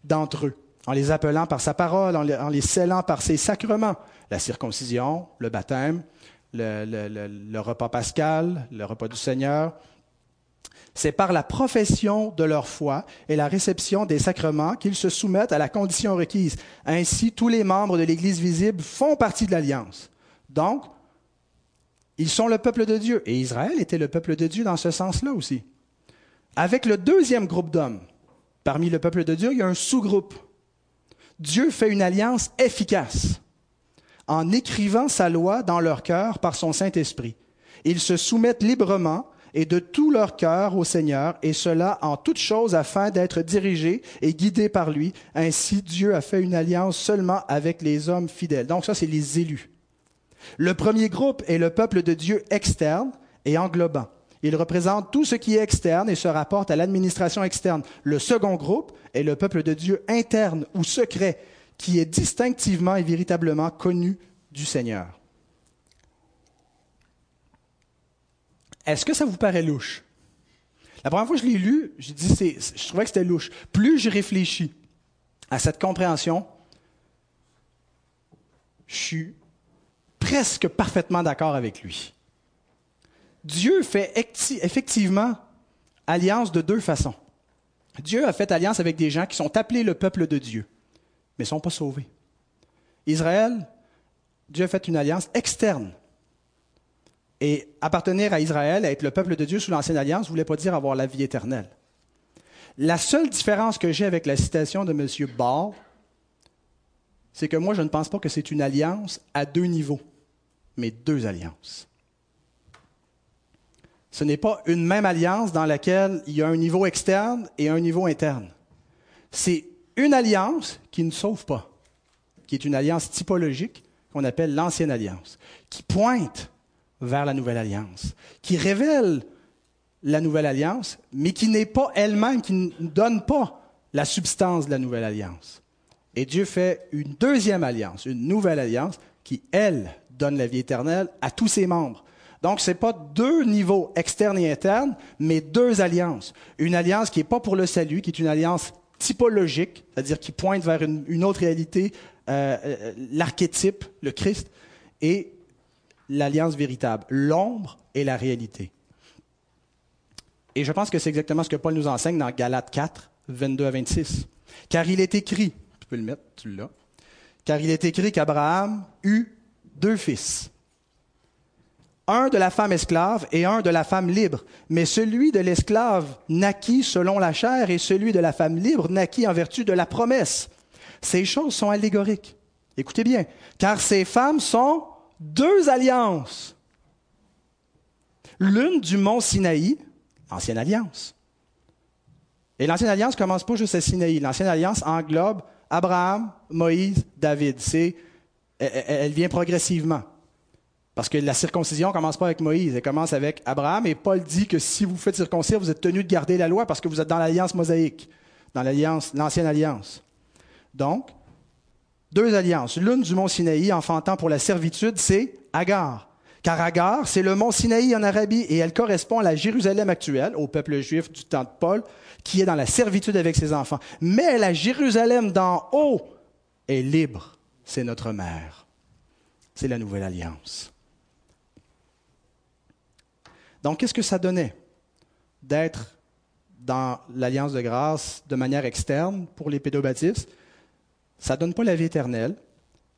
d'entre eux, en les appelant par sa parole, en les, scellant par ses sacrements, la circoncision, le baptême, le, repas pascal, le repas du Seigneur. C'est par la profession de leur foi et la réception des sacrements qu'ils se soumettent à la condition requise. Ainsi, tous les membres de l'Église visible font partie de l'alliance. Donc, ils sont le peuple de Dieu. Et Israël était le peuple de Dieu dans ce sens-là aussi. Avec le deuxième groupe d'hommes, parmi le peuple de Dieu, il y a un sous-groupe. Dieu fait une alliance efficace en écrivant sa loi dans leur cœur par son Saint-Esprit. Ils se soumettent librement et de tout leur cœur au Seigneur, et cela en toutes choses afin d'être dirigés et guidés par lui. Ainsi, Dieu a fait une alliance seulement avec les hommes fidèles. Donc ça, c'est les élus. Le premier groupe est le peuple de Dieu externe et englobant. Il représente tout ce qui est externe et se rapporte à l'administration externe. Le second groupe est le peuple de Dieu interne ou secret, qui est distinctivement et véritablement connu du Seigneur. Est-ce que ça vous paraît louche? La première fois que je l'ai lu, j'ai dit, c'est, je trouvais que c'était louche. Plus je réfléchis à cette compréhension, je suis presque parfaitement d'accord avec lui. Dieu fait effectivement alliance de deux façons. Dieu a fait alliance avec des gens qui sont appelés le peuple de Dieu, mais ne sont pas sauvés. Israël, Dieu a fait une alliance externe. Et appartenir à Israël, être le peuple de Dieu sous l'ancienne alliance, ne voulait pas dire avoir la vie éternelle. La seule différence que j'ai avec la citation de M. Ball, c'est que moi, je ne pense pas que c'est une alliance à deux niveaux, mais deux alliances. Ce n'est pas une même alliance dans laquelle il y a un niveau externe et un niveau interne. C'est une alliance qui ne sauve pas, qui est une alliance typologique qu'on appelle l'ancienne alliance, qui pointe vers la nouvelle alliance, qui révèle la nouvelle alliance, mais qui n'est pas elle-même, qui ne donne pas la substance de la nouvelle alliance. Et Dieu fait une deuxième alliance, une nouvelle alliance, qui, elle, donne la vie éternelle à tous ses membres. Donc, ce n'est pas deux niveaux externes et internes, mais deux alliances. Une alliance qui n'est pas pour le salut, qui est une alliance typologique, c'est-à-dire qui pointe vers une, autre réalité, euh, euh, l'archétype, le Christ, et l'alliance véritable, l'ombre et la réalité. Et je pense que c'est exactement ce que Paul nous enseigne dans Galates 4, 22 à 26. Car il est écrit, tu peux le mettre, tu l'as, car il est écrit qu'Abraham eut deux fils. Un de la femme esclave et un de la femme libre. Mais celui de l'esclave naquit selon la chair et celui de la femme libre naquit en vertu de la promesse. Ces choses sont allégoriques. Écoutez bien, car ces femmes sont deux alliances. L'une du mont Sinaï, l'ancienne alliance. Et l'ancienne alliance commence pas juste à Sinaï. L'ancienne alliance englobe Abraham, Moïse, David. C'est, elle, vient progressivement. Parce que la circoncision ne commence pas avec Moïse, elle commence avec Abraham. Et Paul dit que si vous faites circoncire, vous êtes tenu de garder la loi parce que vous êtes dans l'alliance mosaïque, dans l'alliance, l'ancienne alliance. Donc, deux alliances. L'une du mont Sinaï, enfantant pour la servitude, c'est Agar. Car Agar, c'est le mont Sinaï en Arabie et elle correspond à la Jérusalem actuelle, au peuple juif du temps de Paul, qui est dans la servitude avec ses enfants. Mais la Jérusalem d'en haut est libre. C'est notre mère. C'est la nouvelle alliance. Donc, qu'est-ce que ça donnait d'être dans l'alliance de grâce de manière externe pour les pédobaptistes? Ça ne donne pas la vie éternelle,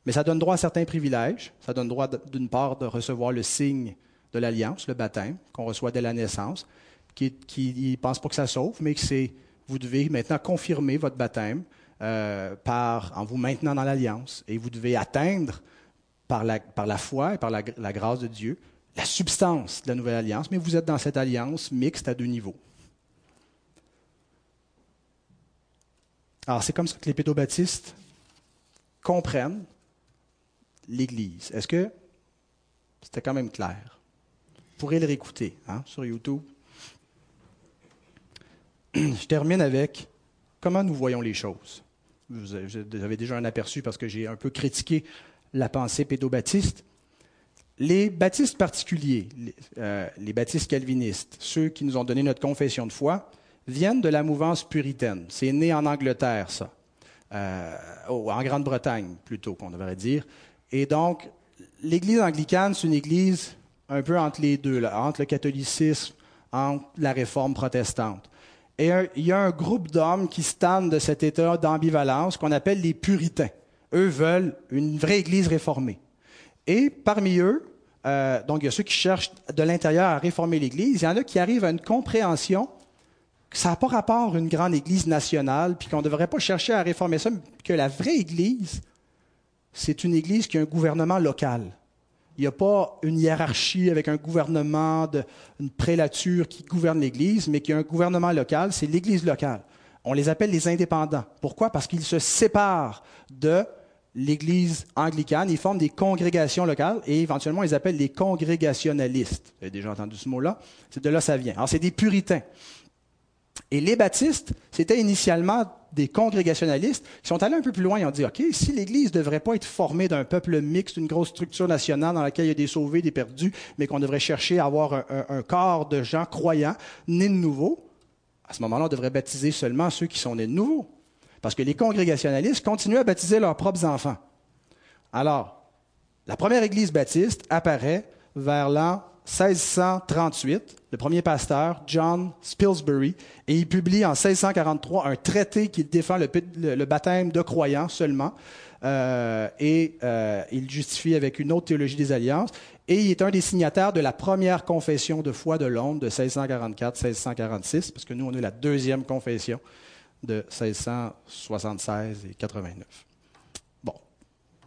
mais ça donne droit à certains privilèges. Ça donne droit, d'une part, de recevoir le signe de l'alliance, le baptême, qu'on reçoit dès la naissance, qui ne pense pas que ça sauve, mais que c'est, vous devez maintenant confirmer votre baptême euh, par, en vous maintenant dans l'alliance, et vous devez atteindre, par la, par la foi et par la, grâce de Dieu, la substance de la nouvelle alliance, mais vous êtes dans cette alliance mixte à deux niveaux. Alors, c'est comme ça que les pédobaptistes comprennent l'Église. Est-ce que c'était quand même clair? Vous pourrez le réécouter hein, sur YouTube. Je termine avec comment nous voyons les choses. Vous avez déjà un aperçu parce que j'ai un peu critiqué la pensée pédobaptiste. Les baptistes particuliers, les, euh, les, baptistes calvinistes, ceux qui nous ont donné notre confession de foi, viennent de la mouvance puritaine. C'est né en Angleterre, ça. Euh, en Grande-Bretagne plutôt qu'on devrait dire. Et donc, l'Église anglicane, c'est une Église un peu entre les deux, entre le catholicisme, entre la réforme protestante. Et il y a un groupe d'hommes qui se de cet état d'ambivalence qu'on appelle les puritains. Eux veulent une vraie Église réformée. Et parmi eux, euh, donc il y a ceux qui cherchent de l'intérieur à réformer l'Église, il y en a qui arrivent à une compréhension ça n'a pas rapport à une grande Église nationale, puis qu'on ne devrait pas chercher à réformer ça, que la vraie Église, c'est une Église qui a un gouvernement local. Il n'y a pas une hiérarchie avec un gouvernement, de, une prélature qui gouverne l'Église, mais qui a un gouvernement local, c'est l'Église locale. On les appelle les indépendants. Pourquoi? Parce qu'ils se séparent de l'Église anglicane, ils forment des congrégations locales et éventuellement ils appellent les congrégationalistes. Vous avez déjà entendu ce mot-là? C'est de là que ça vient. Alors c'est des puritains. Et les baptistes, c'était initialement des congrégationalistes qui sont allés un peu plus loin et ont dit, OK, si l'Église ne devrait pas être formée d'un peuple mixte, d'une grosse structure nationale dans laquelle il y a des sauvés, des perdus, mais qu'on devrait chercher à avoir un, corps de gens croyants, nés de nouveau, À ce moment-là, on devrait baptiser seulement ceux qui sont nés de nouveau. Parce que les congrégationalistes continuent à baptiser leurs propres enfants. Alors, la première église baptiste apparaît vers l'an 1638, le premier pasteur, John Spilsbury, et il publie en 1643 un traité qui défend le, baptême de croyants seulement, euh, et euh, il justifie avec une autre théologie des alliances, et il est un des signataires de la première confession de foi de Londres de 1644-1646, parce que nous, on est la deuxième confession de 1676 et 89. Bon,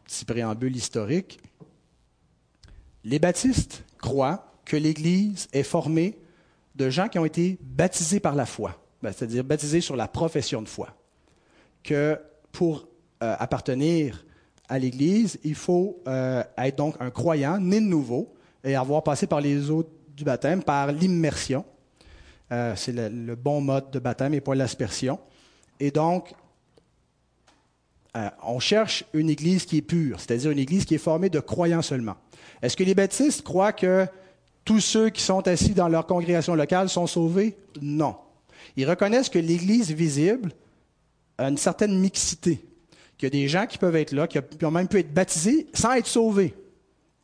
petit préambule historique. Les baptistes croient que l'Église est formée de gens qui ont été baptisés par la foi, ben, c'est-à-dire baptisés sur la profession de foi. Que pour euh, appartenir à l'Église, il faut euh, être donc un croyant, né de nouveau, et avoir passé par les eaux du baptême, par l'immersion. Euh, c'est le, bon mode de baptême et pas l'aspersion. Et donc, on cherche une Église qui est pure, c'est-à-dire une Église qui est formée de croyants seulement. Est-ce que les baptistes croient que tous ceux qui sont assis dans leur congrégation locale sont sauvés? Non. Ils reconnaissent que l'Église visible a une certaine mixité, qu'il y a des gens qui peuvent être là, qui ont même pu être baptisés sans être sauvés.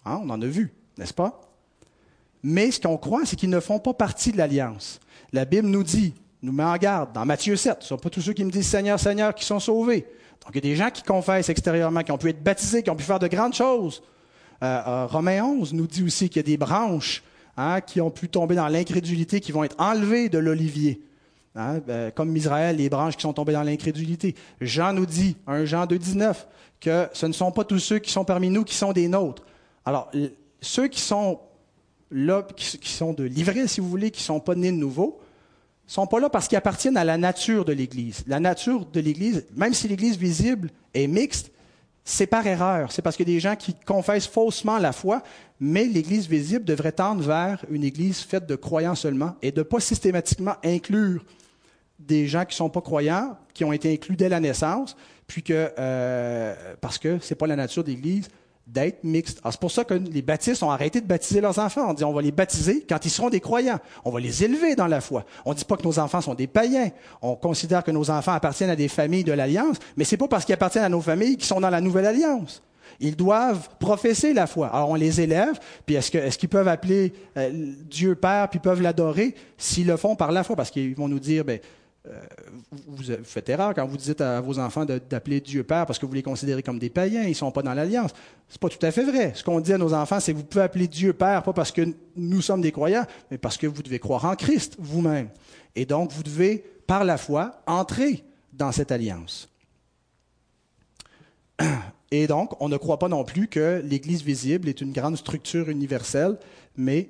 Hein, on en a vu, n'est-ce pas? Mais ce qu'on croit, c'est qu'ils ne font pas partie de l'Alliance. La Bible nous dit, nous met en garde, dans Matthieu 7, ce ne sont pas tous ceux qui me disent Seigneur, Seigneur qui sont sauvés. Donc il y a des gens qui confessent extérieurement, qui ont pu être baptisés, qui ont pu faire de grandes choses. Euh, euh Romains 11 nous dit aussi qu'il y a des branches Hein, qui ont pu tomber dans l'incrédulité, qui vont être enlevés de l'olivier. Hein, ben, comme Israël, les branches qui sont tombées dans l'incrédulité. Jean nous dit, 1 Jean 2, 19, que ce ne sont pas tous ceux qui sont parmi nous qui sont des nôtres. Alors, ceux qui sont là, qui, sont de l'ivraie, si vous voulez, qui ne sont pas nés de nouveau, sont pas là parce qu'ils appartiennent à la nature de l'Église. La nature de l'Église, même si l'Église visible est mixte, c'est par erreur. C'est parce qu'il y a des gens qui confessent faussement la foi, mais l'Église visible devrait tendre vers une Église faite de croyants seulement et de pas systématiquement inclure des gens qui ne sont pas croyants, qui ont été inclus dès la naissance, puis que, euh, parce que ce n'est pas la nature de l'Église, d'être mixte. C'est pour ça que les baptistes ont arrêté de baptiser leurs enfants. On dit on va les baptiser quand ils seront des croyants. On va les élever dans la foi. On ne dit pas que nos enfants sont des païens. On considère que nos enfants appartiennent à des familles de l'Alliance, mais c'est pas parce qu'ils appartiennent à nos familles qu'ils sont dans la Nouvelle Alliance. Ils doivent professer la foi. Alors on les élève, puis est-ce, est-ce qu'ils peuvent appeler euh, Dieu Père, puis peuvent l'adorer s'ils le font par la foi? Parce qu'ils vont nous dire, ben, vous, faites erreur quand vous dites à vos enfants d'appeler Dieu Père parce que vous les considérez comme des païens, ils ne sont pas dans l'alliance. Ce n'est pas tout à fait vrai. Ce qu'on dit à nos enfants, c'est que vous pouvez appeler Dieu Père, pas parce que nous sommes des croyants, mais parce que vous devez croire en Christ vous-même. Et donc, vous devez, par la foi, entrer dans cette alliance. Et donc, on ne croit pas non plus que l'Église visible est une grande structure universelle, mais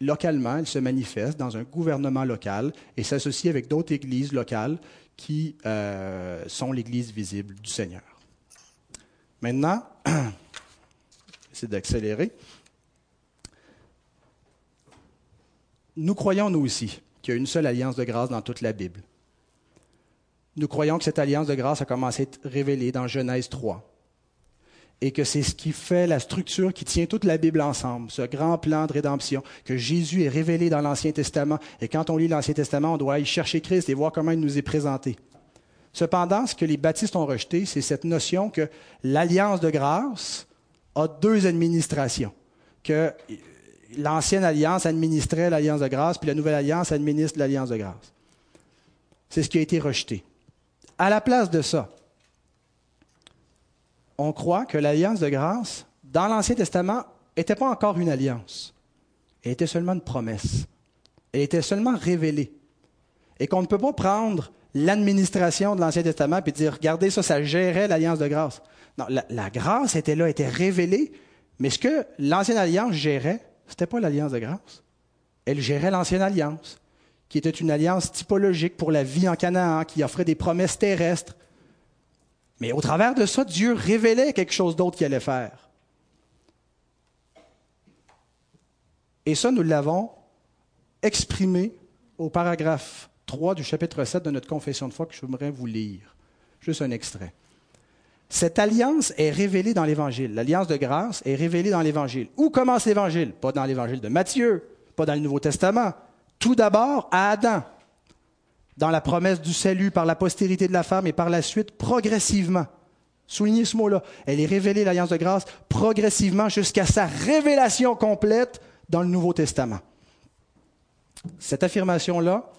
localement, elle se manifeste dans un gouvernement local et s'associe avec d'autres églises locales qui euh, sont l'Église visible du Seigneur. Maintenant, c'est d'accélérer. Nous croyons, nous aussi, qu'il y a une seule alliance de grâce dans toute la Bible. Nous croyons que cette alliance de grâce a commencé à être révélée dans Genèse 3 et que c'est ce qui fait la structure qui tient toute la Bible ensemble, ce grand plan de rédemption, que Jésus est révélé dans l'Ancien Testament. Et quand on lit l'Ancien Testament, on doit y chercher Christ et voir comment il nous est présenté. Cependant, ce que les baptistes ont rejeté, c'est cette notion que l'alliance de grâce a deux administrations, que l'ancienne alliance administrait l'alliance de grâce, puis la nouvelle alliance administre l'alliance de grâce. C'est ce qui a été rejeté. À la place de ça, on croit que l'alliance de grâce, dans l'Ancien Testament, n'était pas encore une alliance. Elle était seulement une promesse. Elle était seulement révélée. Et qu'on ne peut pas prendre l'administration de l'Ancien Testament et dire, regardez ça, ça gérait l'alliance de grâce. Non, la, grâce était là, était révélée, mais ce que l'Ancienne Alliance gérait, ce n'était pas l'alliance de grâce. Elle gérait l'Ancienne Alliance, qui était une alliance typologique pour la vie en Canaan, qui offrait des promesses terrestres, mais au travers de ça, Dieu révélait quelque chose d'autre qu'il allait faire. Et ça, nous l'avons exprimé au paragraphe 3 du chapitre 7 de notre confession de foi que je voudrais vous lire. Juste un extrait. Cette alliance est révélée dans l'Évangile. L'alliance de grâce est révélée dans l'Évangile. Où commence l'Évangile? Pas dans l'Évangile de Matthieu, pas dans le Nouveau Testament. Tout d'abord à Adam. Dans la promesse du salut par la postérité de la femme et par la suite progressivement. Soulignez ce mot-là. Elle est révélée, l'alliance de grâce, progressivement jusqu'à sa révélation complète dans le Nouveau Testament. Cette affirmation-là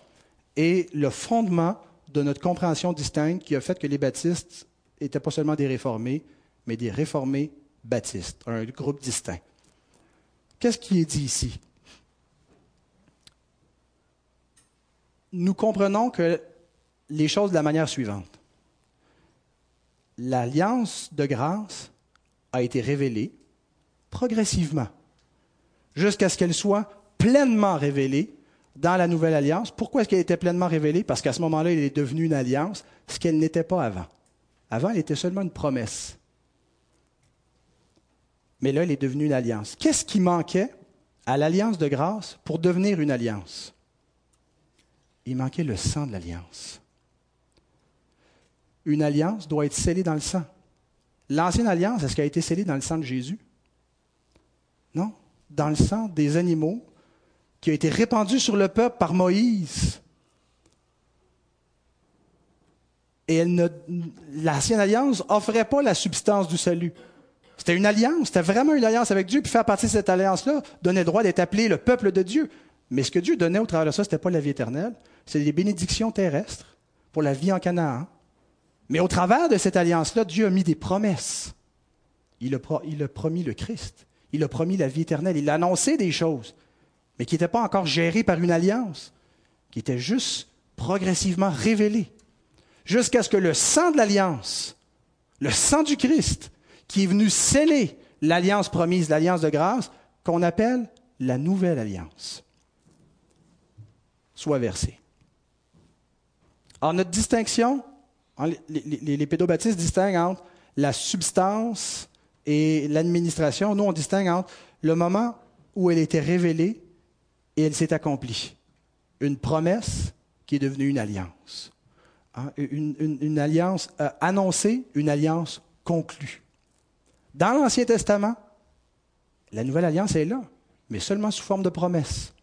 est le fondement de notre compréhension distincte qui a fait que les baptistes n'étaient pas seulement des réformés, mais des réformés baptistes, un groupe distinct. Qu'est-ce qui est dit ici? Nous comprenons que les choses de la manière suivante. L'alliance de grâce a été révélée progressivement jusqu'à ce qu'elle soit pleinement révélée dans la nouvelle alliance. Pourquoi est-ce qu'elle était pleinement révélée? Parce qu'à ce moment-là, elle est devenue une alliance, ce qu'elle n'était pas avant. Avant, elle était seulement une promesse. Mais là, elle est devenue une alliance. Qu'est-ce qui manquait à l'alliance de grâce pour devenir une alliance? Il manquait le sang de l'alliance. Une alliance doit être scellée dans le sang. L'ancienne alliance, est-ce qu'elle a été scellée dans le sang de Jésus? Non, dans le sang des animaux qui a été répandu sur le peuple par Moïse. Et l'ancienne alliance n'offrait pas la substance du salut. C'était une alliance, c'était vraiment une alliance avec Dieu. Puis faire partie de cette alliance-là donnait droit d'être appelé le peuple de Dieu. Mais ce que Dieu donnait au travers de ça, ce n'était pas la vie éternelle, c'était des bénédictions terrestres pour la vie en Canaan. Mais au travers de cette alliance-là, Dieu a mis des promesses. Il a, il a promis le Christ. Il a promis la vie éternelle. Il a annoncé des choses, mais qui n'étaient pas encore gérées par une alliance, qui étaient juste progressivement révélées, jusqu'à ce que le sang de l'alliance, le sang du Christ, qui est venu sceller l'alliance promise, l'alliance de grâce, qu'on appelle la nouvelle alliance, soit versée. Alors, notre distinction, les, les, pédobaptistes distinguent entre la substance et l'administration. Nous, on distingue entre le moment où elle était révélée et elle s'est accomplie. Une promesse qui est devenue une alliance. Hein, une, alliance euh, annoncée, une alliance conclue. Dans l'Ancien Testament, la nouvelle alliance est là, mais seulement sous forme de promesse.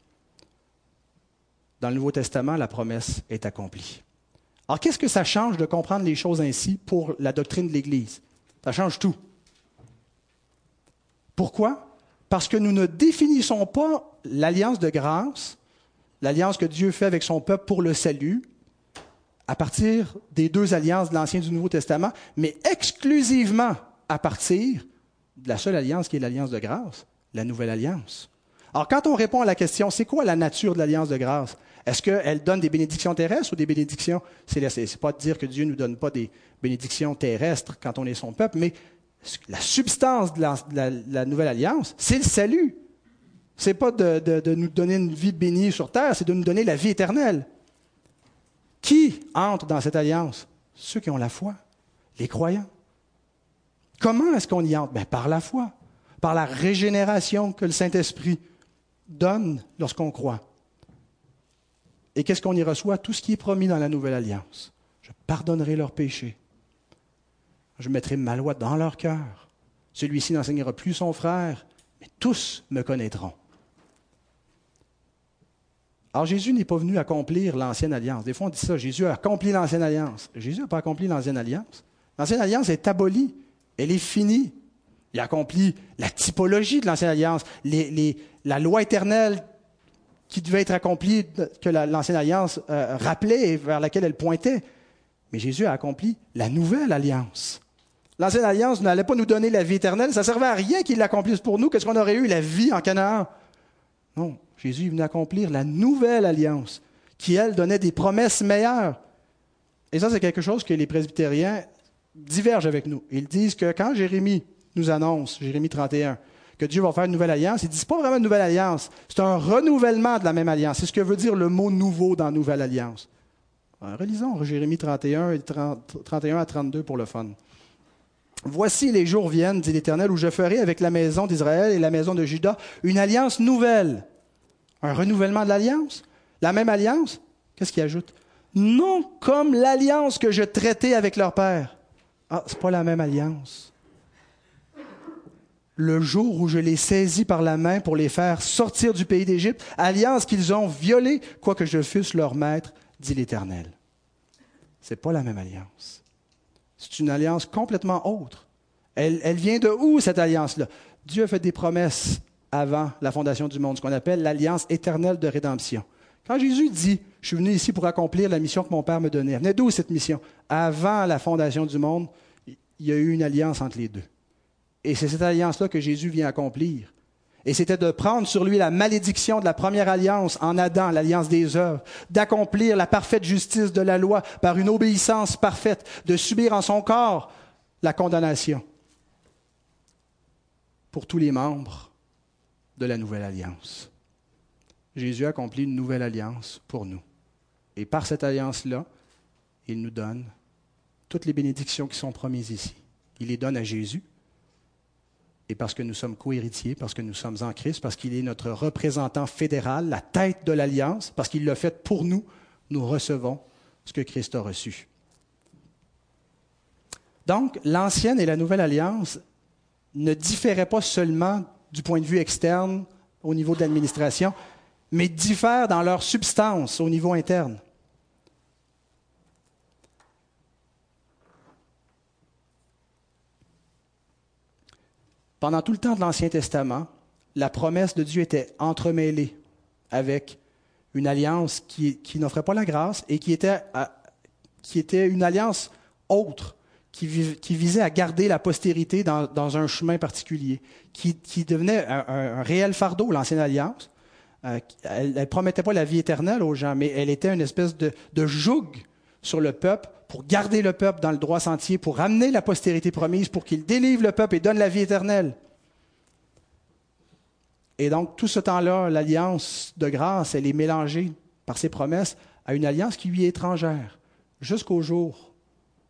Dans le Nouveau Testament, la promesse est accomplie. Alors, qu'est-ce que ça change de comprendre les choses ainsi pour la doctrine de l'Église? Ça change tout. Pourquoi? Parce que nous ne définissons pas l'alliance de grâce, l'alliance que Dieu fait avec son peuple pour le salut, à partir des deux alliances de l'Ancien et du Nouveau Testament, mais exclusivement à partir de la seule alliance qui est l'alliance de grâce, la nouvelle alliance. Alors, quand on répond à la question, c'est quoi la nature de l'alliance de grâce? Est-ce qu'elle donne des bénédictions terrestres ou des bénédictions célestes? Ce n'est pas de dire que Dieu ne nous donne pas des bénédictions terrestres quand on est son peuple, mais la substance de la, nouvelle alliance, c'est le salut. Ce n'est pas de, de, nous donner une vie bénie sur terre, c'est de nous donner la vie éternelle. Qui entre dans cette alliance? Ceux qui ont la foi, les croyants. Comment est-ce qu'on y entre? Ben, Par la foi, par la régénération que le Saint-Esprit donne lorsqu'on croit. Et qu'est-ce qu'on y reçoit? Tout ce qui est promis dans la nouvelle alliance. Je pardonnerai leurs péchés. Je mettrai ma loi dans leur cœur. Celui-ci n'enseignera plus son frère, mais tous me connaîtront. Alors Jésus n'est pas venu accomplir l'ancienne alliance. Des fois on dit ça, Jésus a accompli l'ancienne alliance. Jésus n'a pas accompli l'ancienne alliance. L'ancienne alliance est abolie elle est finie. Il a accompli la typologie de l'ancienne alliance, la loi éternelle qui devait être accomplie, que l'ancienne alliance euh, rappelait et vers laquelle elle pointait. Mais Jésus a accompli la nouvelle alliance. L'ancienne alliance n'allait pas nous donner la vie éternelle, ça servait à rien qu'il l'accomplisse pour nous, qu'est-ce qu'on aurait eu la vie en Canaan. Non, Jésus est venu accomplir la nouvelle alliance, qui, elle, donnait des promesses meilleures. Et ça, c'est quelque chose que les presbytériens divergent avec nous. Ils disent que quand Jérémie nous annonce, Jérémie 31, que Dieu va faire une nouvelle alliance, ils disent pas vraiment une nouvelle alliance, c'est un renouvellement de la même alliance. C'est ce que veut dire le mot nouveau dans nouvelle alliance. relisons Jérémie 31 et 31 à 32 pour le fun. Voici les jours viennent, dit l'Éternel, où je ferai avec la maison d'Israël et la maison de Juda une alliance nouvelle. Un renouvellement de l'alliance? La même alliance? Qu'est-ce qu'il ajoute? Non comme l'alliance que je traitais avec leur père ah, c'est pas la même alliance. Le jour où je les saisis par la main pour les faire sortir du pays d'Égypte, alliance qu'ils ont violée, quoique je fusse leur maître dit l'Éternel. Ce n'est pas la même alliance. C'est une alliance complètement autre. Elle, elle vient de où, cette alliance-là? Dieu a fait des promesses avant la fondation du monde, ce qu'on appelle l'alliance éternelle de rédemption. Quand Jésus dit, je suis venu ici pour accomplir la mission que mon Père me donnait, venait d'où cette mission? Avant la fondation du monde, il y a eu une alliance entre les deux. Et c'est cette alliance-là que Jésus vient accomplir. Et c'était de prendre sur lui la malédiction de la première alliance en Adam, l'alliance des œuvres, d'accomplir la parfaite justice de la loi par une obéissance parfaite, de subir en son corps la condamnation pour tous les membres de la nouvelle alliance. Jésus a accompli une nouvelle alliance pour nous. Et par cette alliance-là, il nous donne toutes les bénédictions qui sont promises ici. Il les donne à Jésus. Et parce que nous sommes co-héritiers, parce que nous sommes en Christ, parce qu'il est notre représentant fédéral, la tête de l'alliance, parce qu'il l'a fait pour nous, nous recevons ce que Christ a reçu. Donc, l'ancienne et la nouvelle alliance ne différaient pas seulement du point de vue externe au niveau de l'administration, mais diffèrent dans leur substance au niveau interne. Pendant tout le temps de l'Ancien Testament, la promesse de Dieu était entremêlée avec une alliance qui, n'offrait pas la grâce et qui était, une alliance autre, qui, visait à garder la postérité dans, un chemin particulier, qui, devenait un, réel fardeau, l'ancienne alliance. Euh, elle ne promettait pas la vie éternelle aux gens, mais elle était une espèce de, de joug sur le peuple pour garder le peuple dans le droit sentier, pour ramener la postérité promise, pour qu'il délivre le peuple et donne la vie éternelle. Et donc, tout ce temps-là, l'alliance de grâce, elle est mélangée par ses promesses à une alliance qui lui est étrangère, jusqu'au jour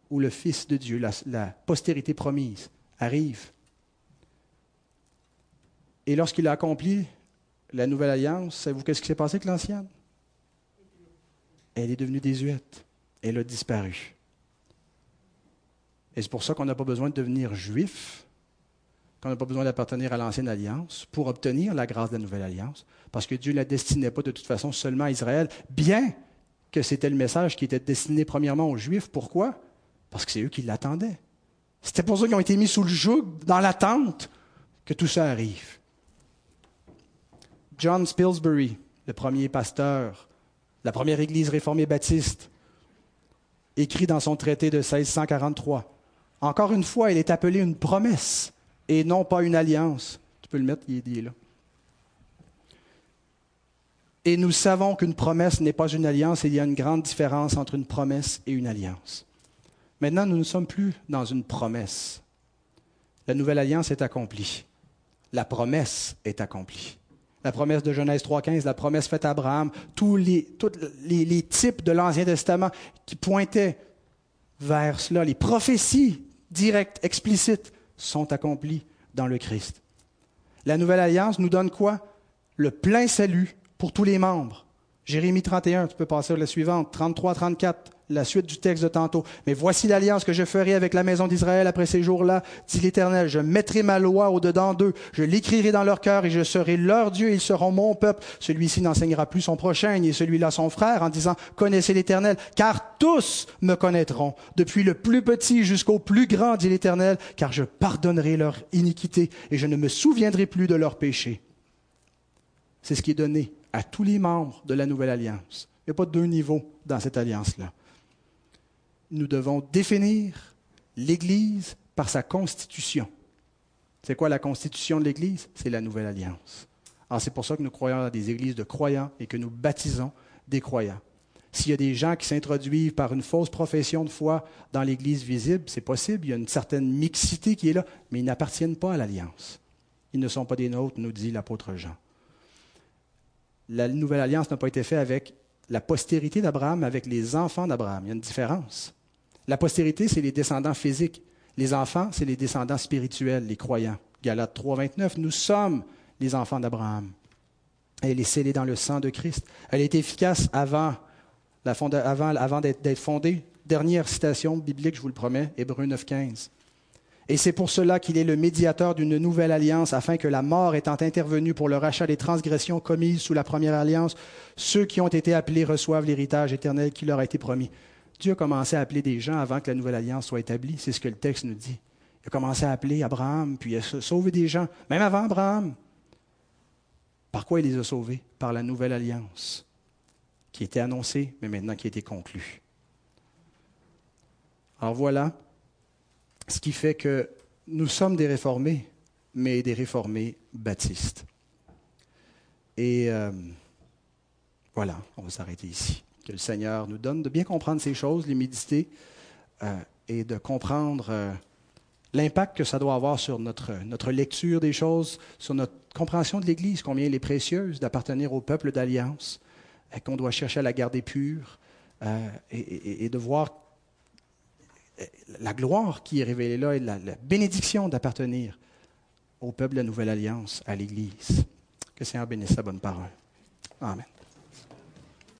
où le Fils de Dieu, la, postérité promise, arrive. Et lorsqu'il a accompli la nouvelle alliance, savez-vous qu'est-ce qui s'est passé avec l'ancienne? Elle est devenue désuète. Elle a disparu. Et c'est pour ça qu'on n'a pas besoin de devenir juif, qu'on n'a pas besoin d'appartenir à l'ancienne alliance pour obtenir la grâce de la nouvelle alliance, parce que Dieu ne la destinait pas de toute façon seulement à Israël, bien que c'était le message qui était destiné premièrement aux Juifs. Pourquoi? Parce que c'est eux qui l'attendaient. C'était pour ça qu'ils ont été mis sous le joug, dans l'attente que tout ça arrive. John Spilsbury, le premier pasteur, la première église réformée baptiste, écrit dans son traité de 1643. Encore une fois, il est appelé une promesse et non pas une alliance. Tu peux le mettre, il est dit là. Et nous savons qu'une promesse n'est pas une alliance il y a une grande différence entre une promesse et une alliance. Maintenant, nous ne sommes plus dans une promesse. La nouvelle alliance est accomplie. La promesse est accomplie. La promesse de Genèse 3.15, la promesse faite à Abraham, tous les, types de l'Ancien Testament qui pointaient vers cela, les prophéties directes, explicites, sont accomplies dans le Christ. La nouvelle alliance nous donne quoi? Le plein salut pour tous les membres. Jérémie 31, tu peux passer à la suivante, 33, 34 la suite du texte de tantôt. Mais voici l'alliance que je ferai avec la maison d'Israël après ces jours-là, dit l'Éternel. Je mettrai ma loi au-dedans d'eux, je l'écrirai dans leur cœur et je serai leur Dieu ils seront mon peuple. Celui-ci n'enseignera plus son prochain et celui-là son frère en disant, connaissez l'Éternel, car tous me connaîtront, depuis le plus petit jusqu'au plus grand, dit l'Éternel, car je pardonnerai leur iniquité et je ne me souviendrai plus de leurs péchés. C'est ce qui est donné à tous les membres de la nouvelle alliance. Il n'y a pas deux niveaux dans cette alliance-là nous devons définir l'Église par sa constitution. C'est quoi la constitution de l'Église? C'est la nouvelle alliance. Alors c'est pour ça que nous croyons dans des églises de croyants et que nous baptisons des croyants. S'il y a des gens qui s'introduisent par une fausse profession de foi dans l'Église visible, c'est possible, il y a une certaine mixité qui est là, mais ils n'appartiennent pas à l'Alliance. Ils ne sont pas des nôtres, nous dit l'apôtre Jean. La nouvelle alliance n'a pas été faite avec la postérité d'Abraham, avec les enfants d'Abraham. Il y a une différence. La postérité, c'est les descendants physiques. Les enfants, c'est les descendants spirituels, les croyants. Galates 3, 29, nous sommes les enfants d'Abraham. Elle est scellée dans le sang de Christ. Elle est efficace avant, avant, avant d'être fondée. Dernière citation biblique, je vous le promets, Hébreu 9, 15. Et c'est pour cela qu'il est le médiateur d'une nouvelle alliance, afin que la mort étant intervenue pour le rachat des transgressions commises sous la première alliance, ceux qui ont été appelés reçoivent l'héritage éternel qui leur a été promis. Dieu a commencé à appeler des gens avant que la nouvelle alliance soit établie. C'est ce que le texte nous dit. Il a commencé à appeler Abraham, puis il a sauvé des gens, même avant Abraham. Par quoi il les a sauvés? Par la nouvelle alliance qui était annoncée, mais maintenant qui a été conclue. Alors voilà ce qui fait que nous sommes des réformés, mais des réformés baptistes. Et euh, voilà, on va s'arrêter ici. Que le Seigneur nous donne de bien comprendre ces choses, les méditer, euh, et de comprendre euh, l'impact que ça doit avoir sur notre, notre lecture des choses, sur notre compréhension de l'Église, combien elle est précieuse d'appartenir au peuple d'alliance, qu'on doit chercher à la garder pure, et, et, de voir la gloire qui est révélée là et la, la bénédiction d'appartenir au peuple de la Nouvelle Alliance, à l'Église. Que le Seigneur bénisse sa bonne parole. Amen.